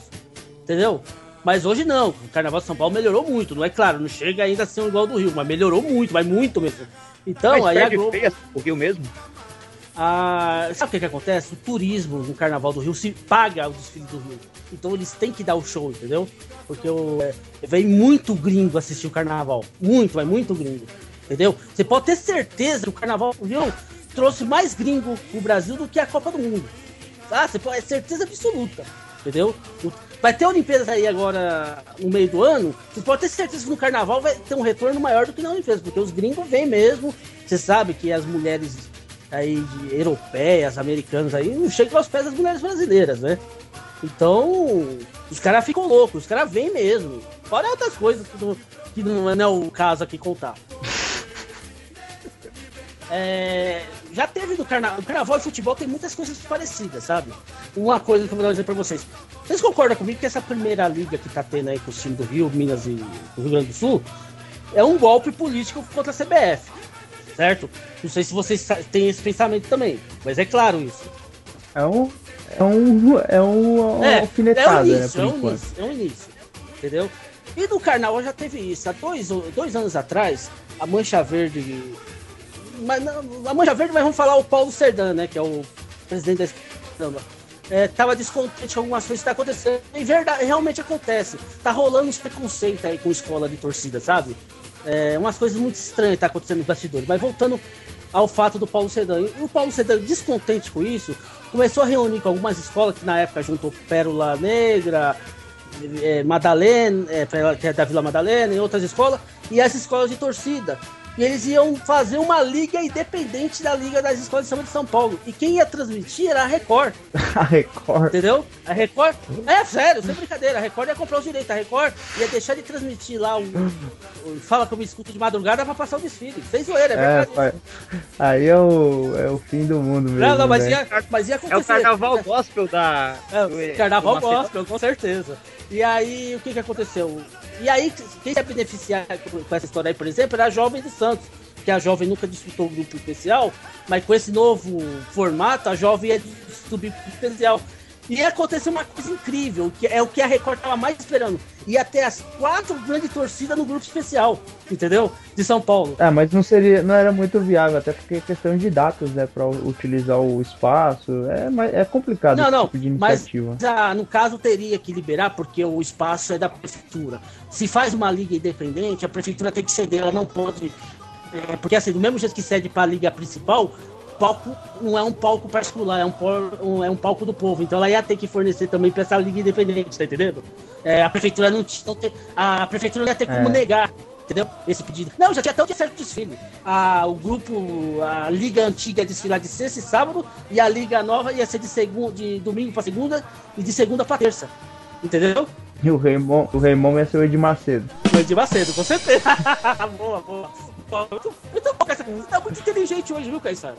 Entendeu? Mas hoje não. O carnaval de São Paulo melhorou muito. Não é claro, não chega ainda a ser um igual do Rio, mas melhorou muito, mas muito mesmo. Então, mas aí a Globo. feia o Rio mesmo? Ah, sabe o que, que acontece? O turismo no Carnaval do Rio se paga o desfile do Rio. Então eles têm que dar o show, entendeu? Porque o, é, vem muito gringo assistir o Carnaval. Muito, é muito gringo. Entendeu? Você pode ter certeza que o Carnaval do Rio trouxe mais gringo pro Brasil do que a Copa do Mundo. Ah, você pode, é certeza absoluta. Entendeu? Vai ter Olimpíadas aí agora no meio do ano. Você pode ter certeza que no carnaval vai ter um retorno maior do que na Olimpíadas, porque os gringos vêm mesmo. Você sabe que as mulheres aí de europeias, americanas aí, não chegam aos pés das mulheres brasileiras, né? Então, os caras ficam loucos, os caras vêm mesmo. Fora outras coisas que não, que não é o caso aqui contar. É, já teve no carnaval. O carnaval e futebol tem muitas coisas parecidas, sabe? Uma coisa que eu vou dizer pra vocês. Vocês concordam comigo que essa primeira liga que tá tendo aí com os times do Rio, Minas e do Rio Grande do Sul é um golpe político contra a CBF? certo? Não sei se vocês têm esse pensamento também, mas é claro isso. É um. É um. É um. É, alfinetada, é um né? início, Por é um início, é um início. Entendeu? E no carnaval já teve isso. Há dois, dois anos atrás, a Mancha Verde. Mas a Mancha Verde, mas vamos falar o Paulo Serdan, né? Que é o presidente da escola. É, tava descontente com algumas coisas que tá acontecendo. E verdade, realmente acontece. Tá rolando uns preconceitos aí com escola de torcida, sabe? É, umas coisas muito estranhas tá acontecendo nos bastidores. Mas voltando ao fato do Paulo Sedan. O Paulo Sedan, descontente com isso, começou a reunir com algumas escolas que na época juntou Pérola Negra, é, Madalena, é, que é da Vila Madalena, e outras escolas, e as escolas de torcida. E eles iam fazer uma liga independente da Liga das Escolas de Samba de São Paulo. E quem ia transmitir era a Record, A Record. entendeu? A Record. É sério, sem brincadeira. A Record ia comprar os direitos. A Record ia deixar de transmitir lá o. o Fala que eu me escuto de madrugada pra passar o desfile. Sem zoeira, é É, verdade. pai. Aí é o, é o fim do mundo mesmo. Não, não, mas né? ia, mas ia É acontecer. o carnaval gospel da. É, carnaval gospel, com certeza. E aí, o que que aconteceu? E aí, quem se beneficiar com essa história aí, por exemplo, era a Jovem do Santos. Que a Jovem nunca disputou o grupo especial, mas com esse novo formato, a Jovem ia subir pro especial. E aconteceu uma coisa incrível, que é o que a Record tava mais esperando. Ia ter as quatro grandes torcidas no grupo especial, entendeu? De São Paulo. É, mas não seria, não era muito viável, até porque é questão de datas, né, para utilizar o espaço, é, é complicado Não, não, tipo de mas iniciativa. ah, no caso teria que liberar porque o espaço é da prefeitura. Se faz uma liga independente, a prefeitura tem que ceder, ela não pode. é, porque assim, do mesmo jeito que cede para a liga principal, palco não é um palco particular, é um, por- é um palco do povo. Então ela ia ter que fornecer também para essa liga independente, tá entendendo? É, a prefeitura não, tinha- não tem- a prefeitura não ia ter como É. negar. Entendeu? Esse pedido. Não, já tinha até o dia certo desfile. A, o grupo, a Liga Antiga ia desfilar de sexta e sábado, e a Liga Nova ia ser de, segundo, de domingo pra segunda e de segunda pra terça. Entendeu? E o Raymond, o Raymond ia ser o Ed Macedo. Foi de Macedo, com certeza. boa, boa. Muito, muito bom, Caissara. Você tá muito inteligente hoje, viu, Caissara?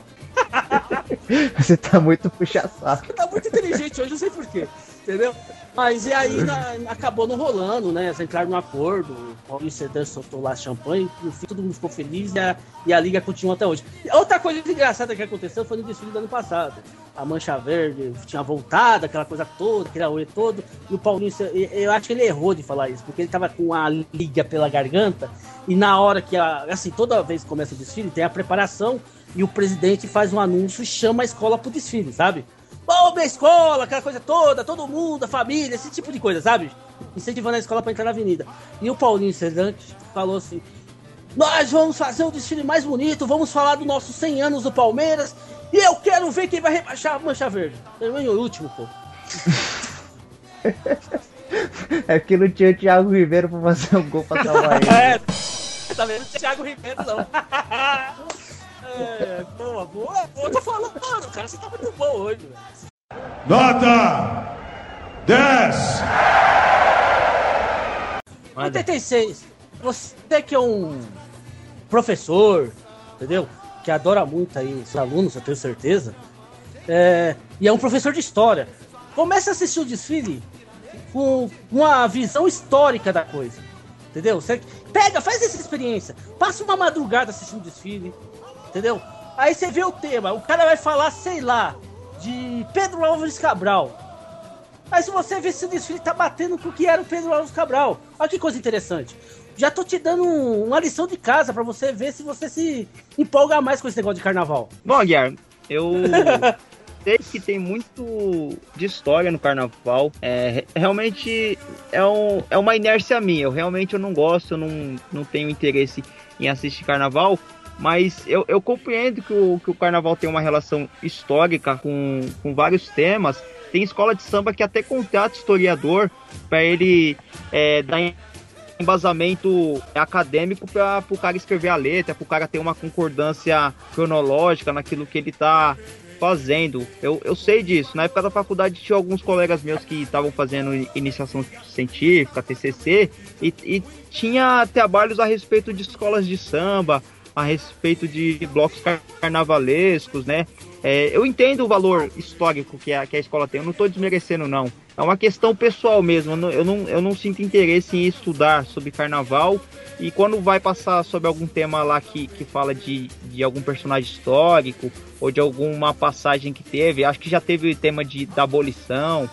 Você tá muito puxa-saco. Você tá muito inteligente hoje, não sei porquê. Entendeu? Mas e aí na- acabou não rolando, né? Eles entraram no acordo, o Paulinho Sedan soltou lá champanhe, no fim todo mundo ficou feliz e a, e a liga continua até hoje. E outra coisa engraçada que aconteceu foi no desfile do ano passado. A Mancha Verde tinha voltado, aquela coisa toda, aquele auê todo, e o Paulinho, eu acho que ele errou de falar isso, porque ele tava com a liga pela garganta, e na hora que, a, assim, toda vez que começa o desfile, tem a preparação, e o presidente faz um anúncio e chama a escola pro desfile, sabe? Vamos pra escola, aquela coisa toda, todo mundo, a família, esse tipo de coisa, sabe? Incentivando a escola pra entrar na avenida. E o Paulinho Sedante falou assim: Nós vamos fazer o desfile mais bonito, vamos falar dos nossos 100 anos do Palmeiras, e eu quero ver quem vai rebaixar a Mancha Verde. Terminou em último, pô. É que não tinha o Thiago Ribeiro pra fazer um gol pra salvar ele. É, tá vendo? Thiago Ribeiro não. É, boa, boa, boa. Eu tô falando, mano, cara, você tá muito bom hoje, velho. Nota 10. 86. Você que é um professor, entendeu? Que adora muito aí seus alunos, eu tenho certeza. É, e é um professor de história. Comece a assistir o desfile com uma visão histórica da coisa. Entendeu? Você pega, faz essa experiência. Passa uma madrugada assistindo o desfile. Entendeu? Aí você vê o tema. O cara vai falar, sei lá, de Pedro Álvares Cabral. Aí se você vê se o desfile tá batendo com o que era o Pedro Alves Cabral. Olha que coisa interessante. Já tô te dando um- uma lição de casa pra você ver se você se empolga mais com esse negócio de carnaval. Bom, Guilherme, eu sei que tem muito de história no carnaval. É, re- realmente é, um, é uma inércia minha. Eu realmente eu não gosto, eu não, não tenho interesse em assistir carnaval. Mas eu, eu compreendo que o, que o carnaval tem uma relação histórica com, com vários temas. Tem escola de samba que até contrata historiador para ele é, dar embasamento acadêmico para o cara escrever a letra, para o cara ter uma concordância cronológica naquilo que ele está fazendo. Eu, eu sei disso. Na época da faculdade tinha alguns colegas meus que estavam fazendo iniciação científica, TCC, e, e tinha trabalhos a respeito de escolas de samba, a respeito de blocos car- carnavalescos, né? É, eu entendo o valor histórico que a, que a escola tem, eu não estou desmerecendo, não. é uma questão pessoal mesmo. Eu não, eu não, eu não sinto interesse em estudar sobre carnaval. E quando vai passar sobre algum tema lá que, que fala de, de algum personagem histórico ou de alguma passagem que teve, acho que já teve tema de, da abolição,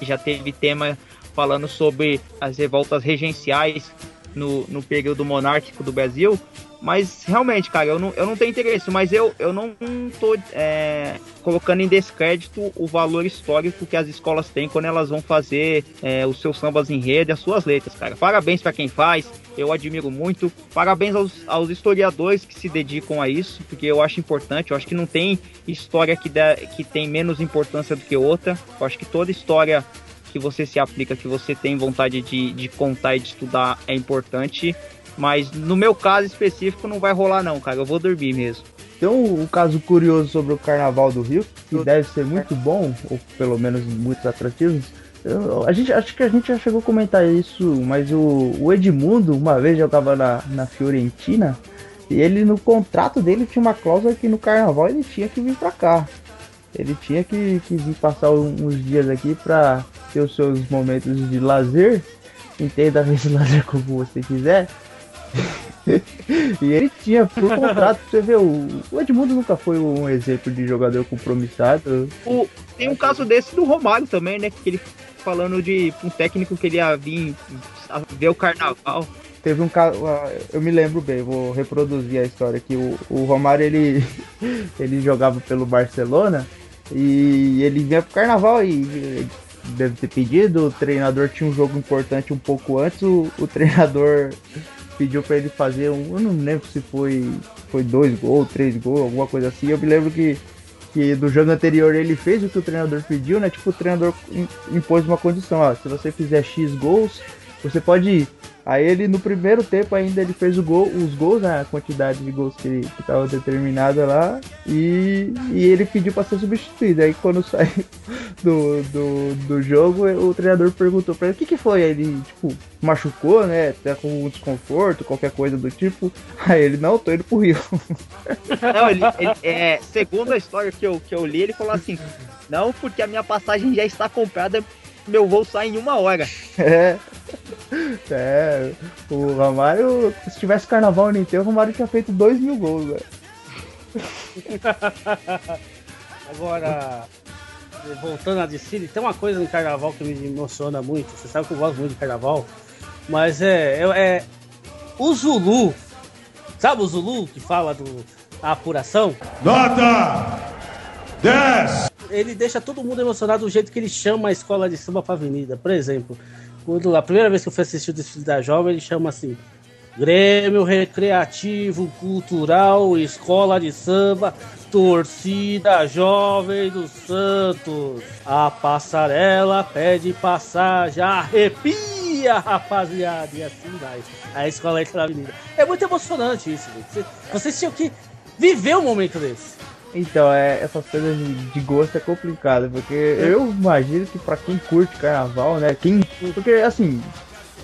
já teve tema falando sobre as revoltas regenciais no, no período monárquico do Brasil. Mas realmente, cara, eu não, eu não tenho interesse, mas eu, eu não tô é, colocando em descrédito o valor histórico que as escolas têm quando elas vão fazer é, os seus sambas em rede, as suas letras, cara. Parabéns para quem faz, eu admiro muito. Parabéns aos, aos historiadores que se dedicam a isso, porque eu acho importante. Eu acho que não tem história que, dá, que tem menos importância do que outra. Eu acho que toda história que você se aplica, que você tem vontade de, de contar e de estudar é importante. Mas no meu caso específico não vai rolar não, cara. Eu vou dormir mesmo. Tem um, um caso curioso sobre o Carnaval do Rio, que deve ser muito bom, ou pelo menos muito atrativo. Eu, a gente, acho que a gente já chegou a comentar isso, mas o, o Edmundo, uma vez jogava na, na Fiorentina, e ele no contrato dele tinha uma cláusula que no carnaval ele tinha que vir pra cá. Ele tinha que, que vir passar uns dias aqui pra ter os seus momentos de lazer. Entenda esse lazer como você quiser. e ele tinha por contrato, você vê, o, o Edmundo nunca foi um exemplo de jogador compromissado. O, tem um caso desse do Romário também, né? Que ele falando de um técnico que ele ia vir ver o carnaval. Teve um caso, eu me lembro bem, vou reproduzir a história aqui. O, o Romário ele, ele jogava pelo Barcelona e ele vinha pro carnaval e deve ter pedido, o treinador tinha um jogo importante um pouco antes, o, o treinador pediu para ele fazer um. Eu não lembro se foi, foi dois gols, três gols, alguma coisa assim. Eu me lembro que, que do jogo anterior ele fez o que o treinador pediu, né? Tipo, o treinador impôs uma condição, ó, se você fizer X gols, você pode ir. Aí ele no primeiro tempo ainda ele fez o gol, os gols, né, a quantidade de gols que estava determinada lá, e, e ele pediu para ser substituído. Aí quando saiu do, do, do jogo, o treinador perguntou para ele o que, que foi. Aí ele, tipo, machucou, né? Tá com um desconforto, qualquer coisa do tipo. Aí ele, não, tô indo pro Rio. Não, ele, ele é, segundo a história que eu, que eu li, ele falou assim: não, porque a minha passagem já está comprada meu voo sai em uma hora. É. É. O Romário, se tivesse carnaval no inteiro, o Romário tinha feito 2 mil gols, velho. Agora, voltando a desfile, tem uma coisa no carnaval que me emociona muito. Você sabe que eu gosto muito de carnaval. Mas é, é, é o Zulu. Sabe o Zulu que fala do a apuração? Nota 10! Ele deixa todo mundo emocionado do jeito que ele chama a escola de samba pra avenida. Por exemplo, quando a primeira vez que eu fui assistir o desfile da jovem, ele chama assim: Grêmio Recreativo Cultural Escola de Samba Torcida Jovem do Santos. A passarela pede passagem, arrepia, rapaziada. E assim vai. A escola entra na avenida. É muito emocionante isso, gente. Vocês tinham que viver um momento desse. Então, é, essas coisas de, de gosto é complicado, porque eu imagino que pra quem curte carnaval, né? Quem. Porque assim,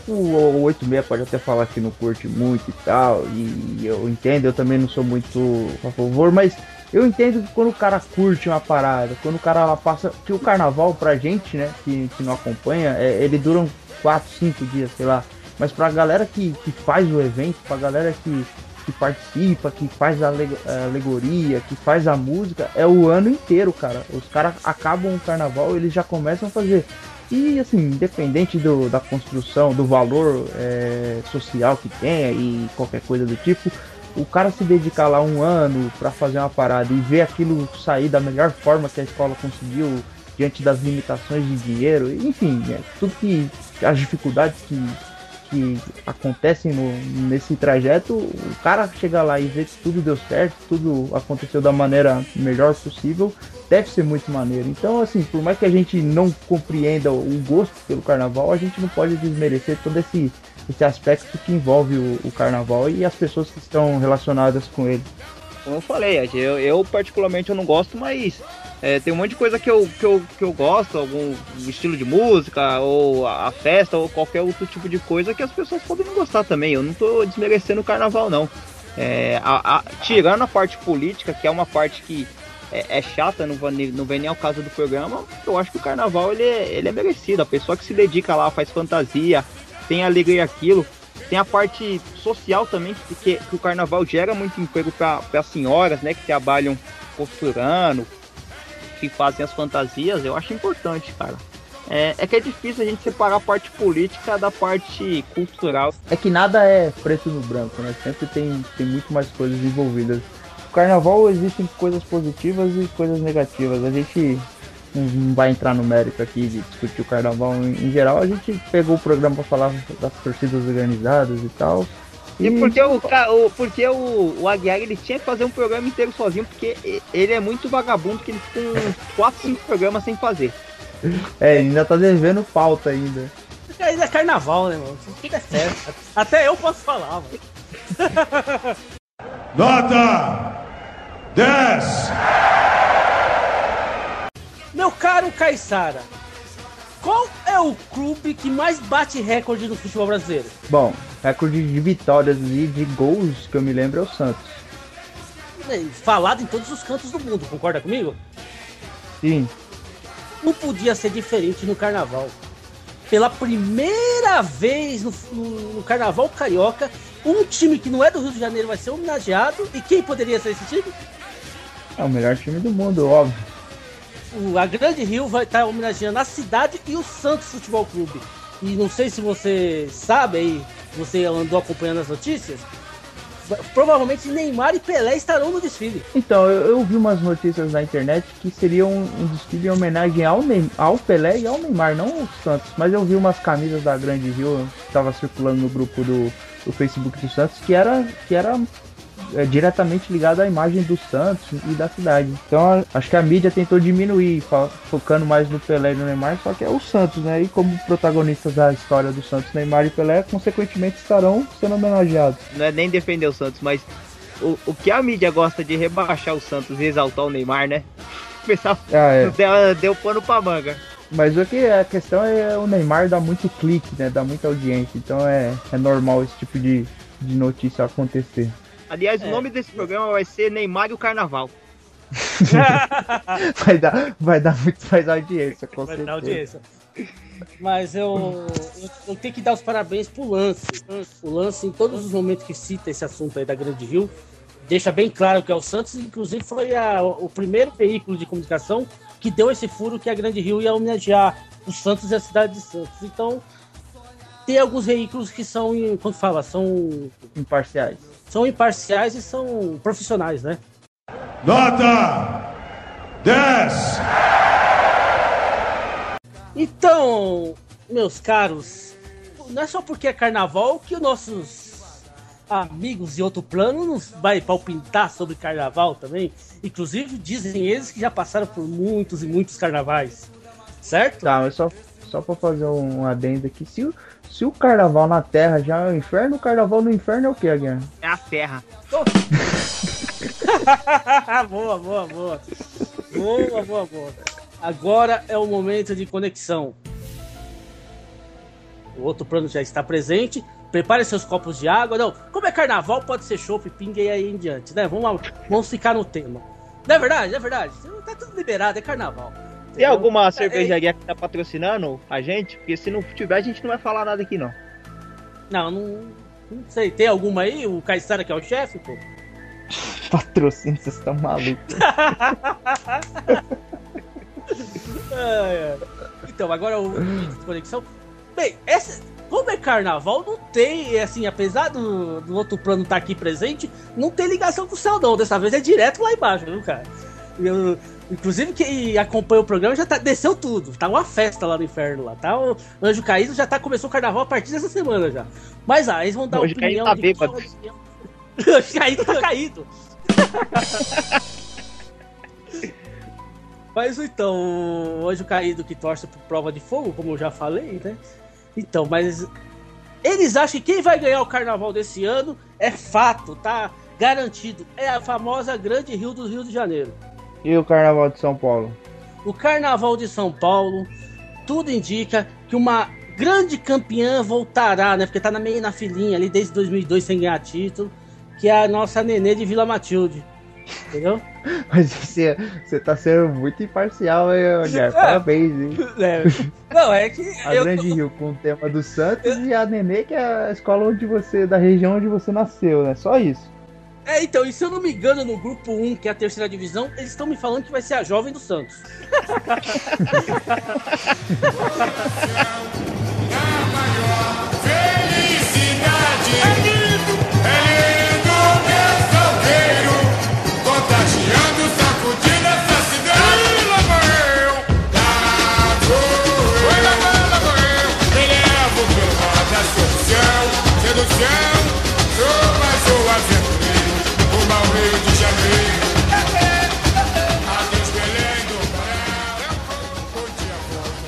o, o 86 pode até falar que não curte muito e tal, e eu entendo, eu também não sou muito a favor, mas eu entendo que quando o cara curte uma parada, quando o cara passa. Que o carnaval pra gente, né, que, que não acompanha, é, ele dura 4, 5 dias, sei lá. Mas pra galera que, que faz o evento, pra galera que, que participa, que faz a alegoria, que faz a música, é o ano inteiro, cara. Os caras acabam o carnaval, eles já começam a fazer. E assim, independente do, da construção, do valor é, social que tenha e qualquer coisa do tipo, o cara se dedicar lá um ano para fazer uma parada e ver aquilo sair da melhor forma que a escola conseguiu diante das limitações de dinheiro, enfim, é, tudo que as dificuldades que que acontecem no, nesse trajeto, o cara chegar lá e ver que tudo deu certo, tudo aconteceu da maneira melhor possível, deve ser muito maneiro. Então, assim, por mais que a gente não compreenda o gosto pelo carnaval, a gente não pode desmerecer todo esse, esse aspecto que envolve o, o carnaval e as pessoas que estão relacionadas com ele. Como eu falei, eu, eu particularmente eu não gosto, mas é, tem um monte de coisa que eu, que, eu, que eu gosto, algum estilo de música, ou a festa, ou qualquer outro tipo de coisa que as pessoas podem gostar também. Eu não tô desmerecendo o carnaval, não. É, a, a, tirando a parte política, que é uma parte que, é, é chata, não, não vem nem ao caso do programa, eu acho que o carnaval ele é, ele é merecido. A pessoa que se dedica lá, faz fantasia, tem alegria aquilo. Tem a parte social também, porque que o carnaval gera muito emprego para as senhoras, né, que trabalham costurando, que fazem as fantasias. Eu acho importante, cara. É, é que é difícil a gente separar a parte política da parte cultural. É que nada é preto no branco, né? Sempre tem, tem muito mais coisas envolvidas. No carnaval existem coisas positivas e coisas negativas. A gente não vai entrar no mérito aqui de discutir o carnaval em, geral. A gente pegou o programa para falar das torcidas organizadas e tal. E porque o, o, porque o, o Aguiar ele tinha que fazer um programa inteiro sozinho, porque e- ele é muito vagabundo que ele fica uns 4, 5 programas sem fazer. É, ainda tá devendo pauta ainda. Ainda é carnaval, né, mano? Fica é festa. Até eu posso falar, mano. Nota 10. Meu caro Caissara, qual é o clube que mais bate recorde no futebol brasileiro? Bom, recorde de vitórias e de gols que eu me lembro é o Santos. Falado em todos os cantos do mundo, concorda comigo? Sim, Não podia ser diferente no carnaval. Pela primeira vez no, no- no carnaval carioca, um time que não é do Rio de Janeiro vai ser homenageado. E quem poderia ser esse time? é o melhor time do mundo, óbvio. A Grande Rio vai estar homenageando a cidade e o Santos Futebol Clube. E não sei se você sabe aí, você andou acompanhando as notícias. va- Provavelmente Neymar e Pelé estarão no desfile. Então, eu, eu vi umas notícias na internet que seria um, um desfile em homenagem ao, ao Pelé e ao Neymar, não ao Santos. Mas eu vi umas camisas da Grande Rio que tava circulando no grupo do, do Facebook do Santos que era, que era é, diretamente ligado à imagem do Santos e da cidade. Então, a- acho que a mídia tentou diminuir, focando mais no Pelé e no Neymar, só que é o Santos, né? E como protagonistas da história do Santos, Neymar e Pelé, consequentemente estarão sendo homenageados. Não é nem defender o Santos, mas o, o que a mídia gosta de rebaixar o Santos e exaltar o Neymar, né? O pessoal Ah, é. deu, deu pano pra manga. Mas o que a questão é o Neymar dá muito clique, né? Dá muita audiência. Então é, é normal esse tipo de, de notícia acontecer. Aliás, É. o nome desse programa vai ser Neymar e o Carnaval. Vai dar, vai dar muito mais audiência, com Vai certeza. dar audiência. Mas eu, eu, eu tenho que dar os parabéns pro Lance. O Lance, em todos os momentos que cita esse assunto aí da Grande Rio, deixa bem claro que é o Santos. Inclusive, foi a- o primeiro veículo de comunicação que deu esse furo que a Grande Rio ia homenagear o Santos e a cidade de Santos. Então, tem alguns veículos que são, como fala, são, Imparciais. São imparciais e são profissionais, né? Nota 10. Então, meus caros, não é só porque é carnaval que os nossos amigos de outro plano não vai palpitar sobre carnaval também. Inclusive, dizem eles que já passaram por muitos e muitos carnavais. Certo? Tá, mas só, só pra fazer um adendo aqui. Se, o- se o carnaval na Terra já é o inferno, o carnaval no inferno é o que, Guilherme? É a terra. boa, boa, boa. Boa, boa, boa. Agora é o momento de conexão. O outro plano já está presente. Prepare seus copos de água. Não, como é carnaval, pode ser chopp, pinga e aí em diante, né? Vamos, lá, vamos ficar no tema. Não é verdade? Não é verdade? Tá tudo liberado, é carnaval. Tem alguma É, cervejaria que tá patrocinando a gente? Porque se não tiver, a gente não vai falar nada aqui, não. Não, não, não sei. Tem alguma aí? O Caissara que é o chefe, pô? Patrocínio, vocês estão malucos. É, é. Então, agora o vídeo de conexão. Bem, essa, como é carnaval, não tem, assim, apesar do, do outro plano estar aqui presente, não tem ligação com o céu, não. Dessa vez é direto lá embaixo, viu, cara? Eu- inclusive, quem acompanha o programa já tá, desceu tudo. Tá uma festa lá no inferno lá, tá? O Anjo Caído já tá, começou o carnaval a partir dessa semana já. Mas ah, eles vão dar O Anjo opinião Caído tá de qual- Anjo Caído tá caído. Mas então, o Anjo Caído que torce por prova de fogo, como eu já falei, né? Então, mas eles acham que quem vai ganhar o carnaval desse ano é fato, tá garantido. É a famosa Grande Rio do Rio de Janeiro. E o carnaval de São Paulo? O Carnaval de São Paulo, tudo indica que uma grande campeã voltará, né? Porque tá na meio na filinha ali desde 2002 sem ganhar título, que é a nossa Nenê de Vila Matilde. Entendeu? Mas você, você tá sendo muito imparcial, hein, Aguiar? É. Parabéns, hein? É. Não, é que. A eu Grande Rio com o tema do Santos e a Nenê, que é a escola onde você, da região onde você nasceu, né? Só isso. É, então, e se eu não me engano, no grupo 1, que é a terceira divisão, eles estão me falando que vai ser a jovem do Santos. É lindo, é lindo, meu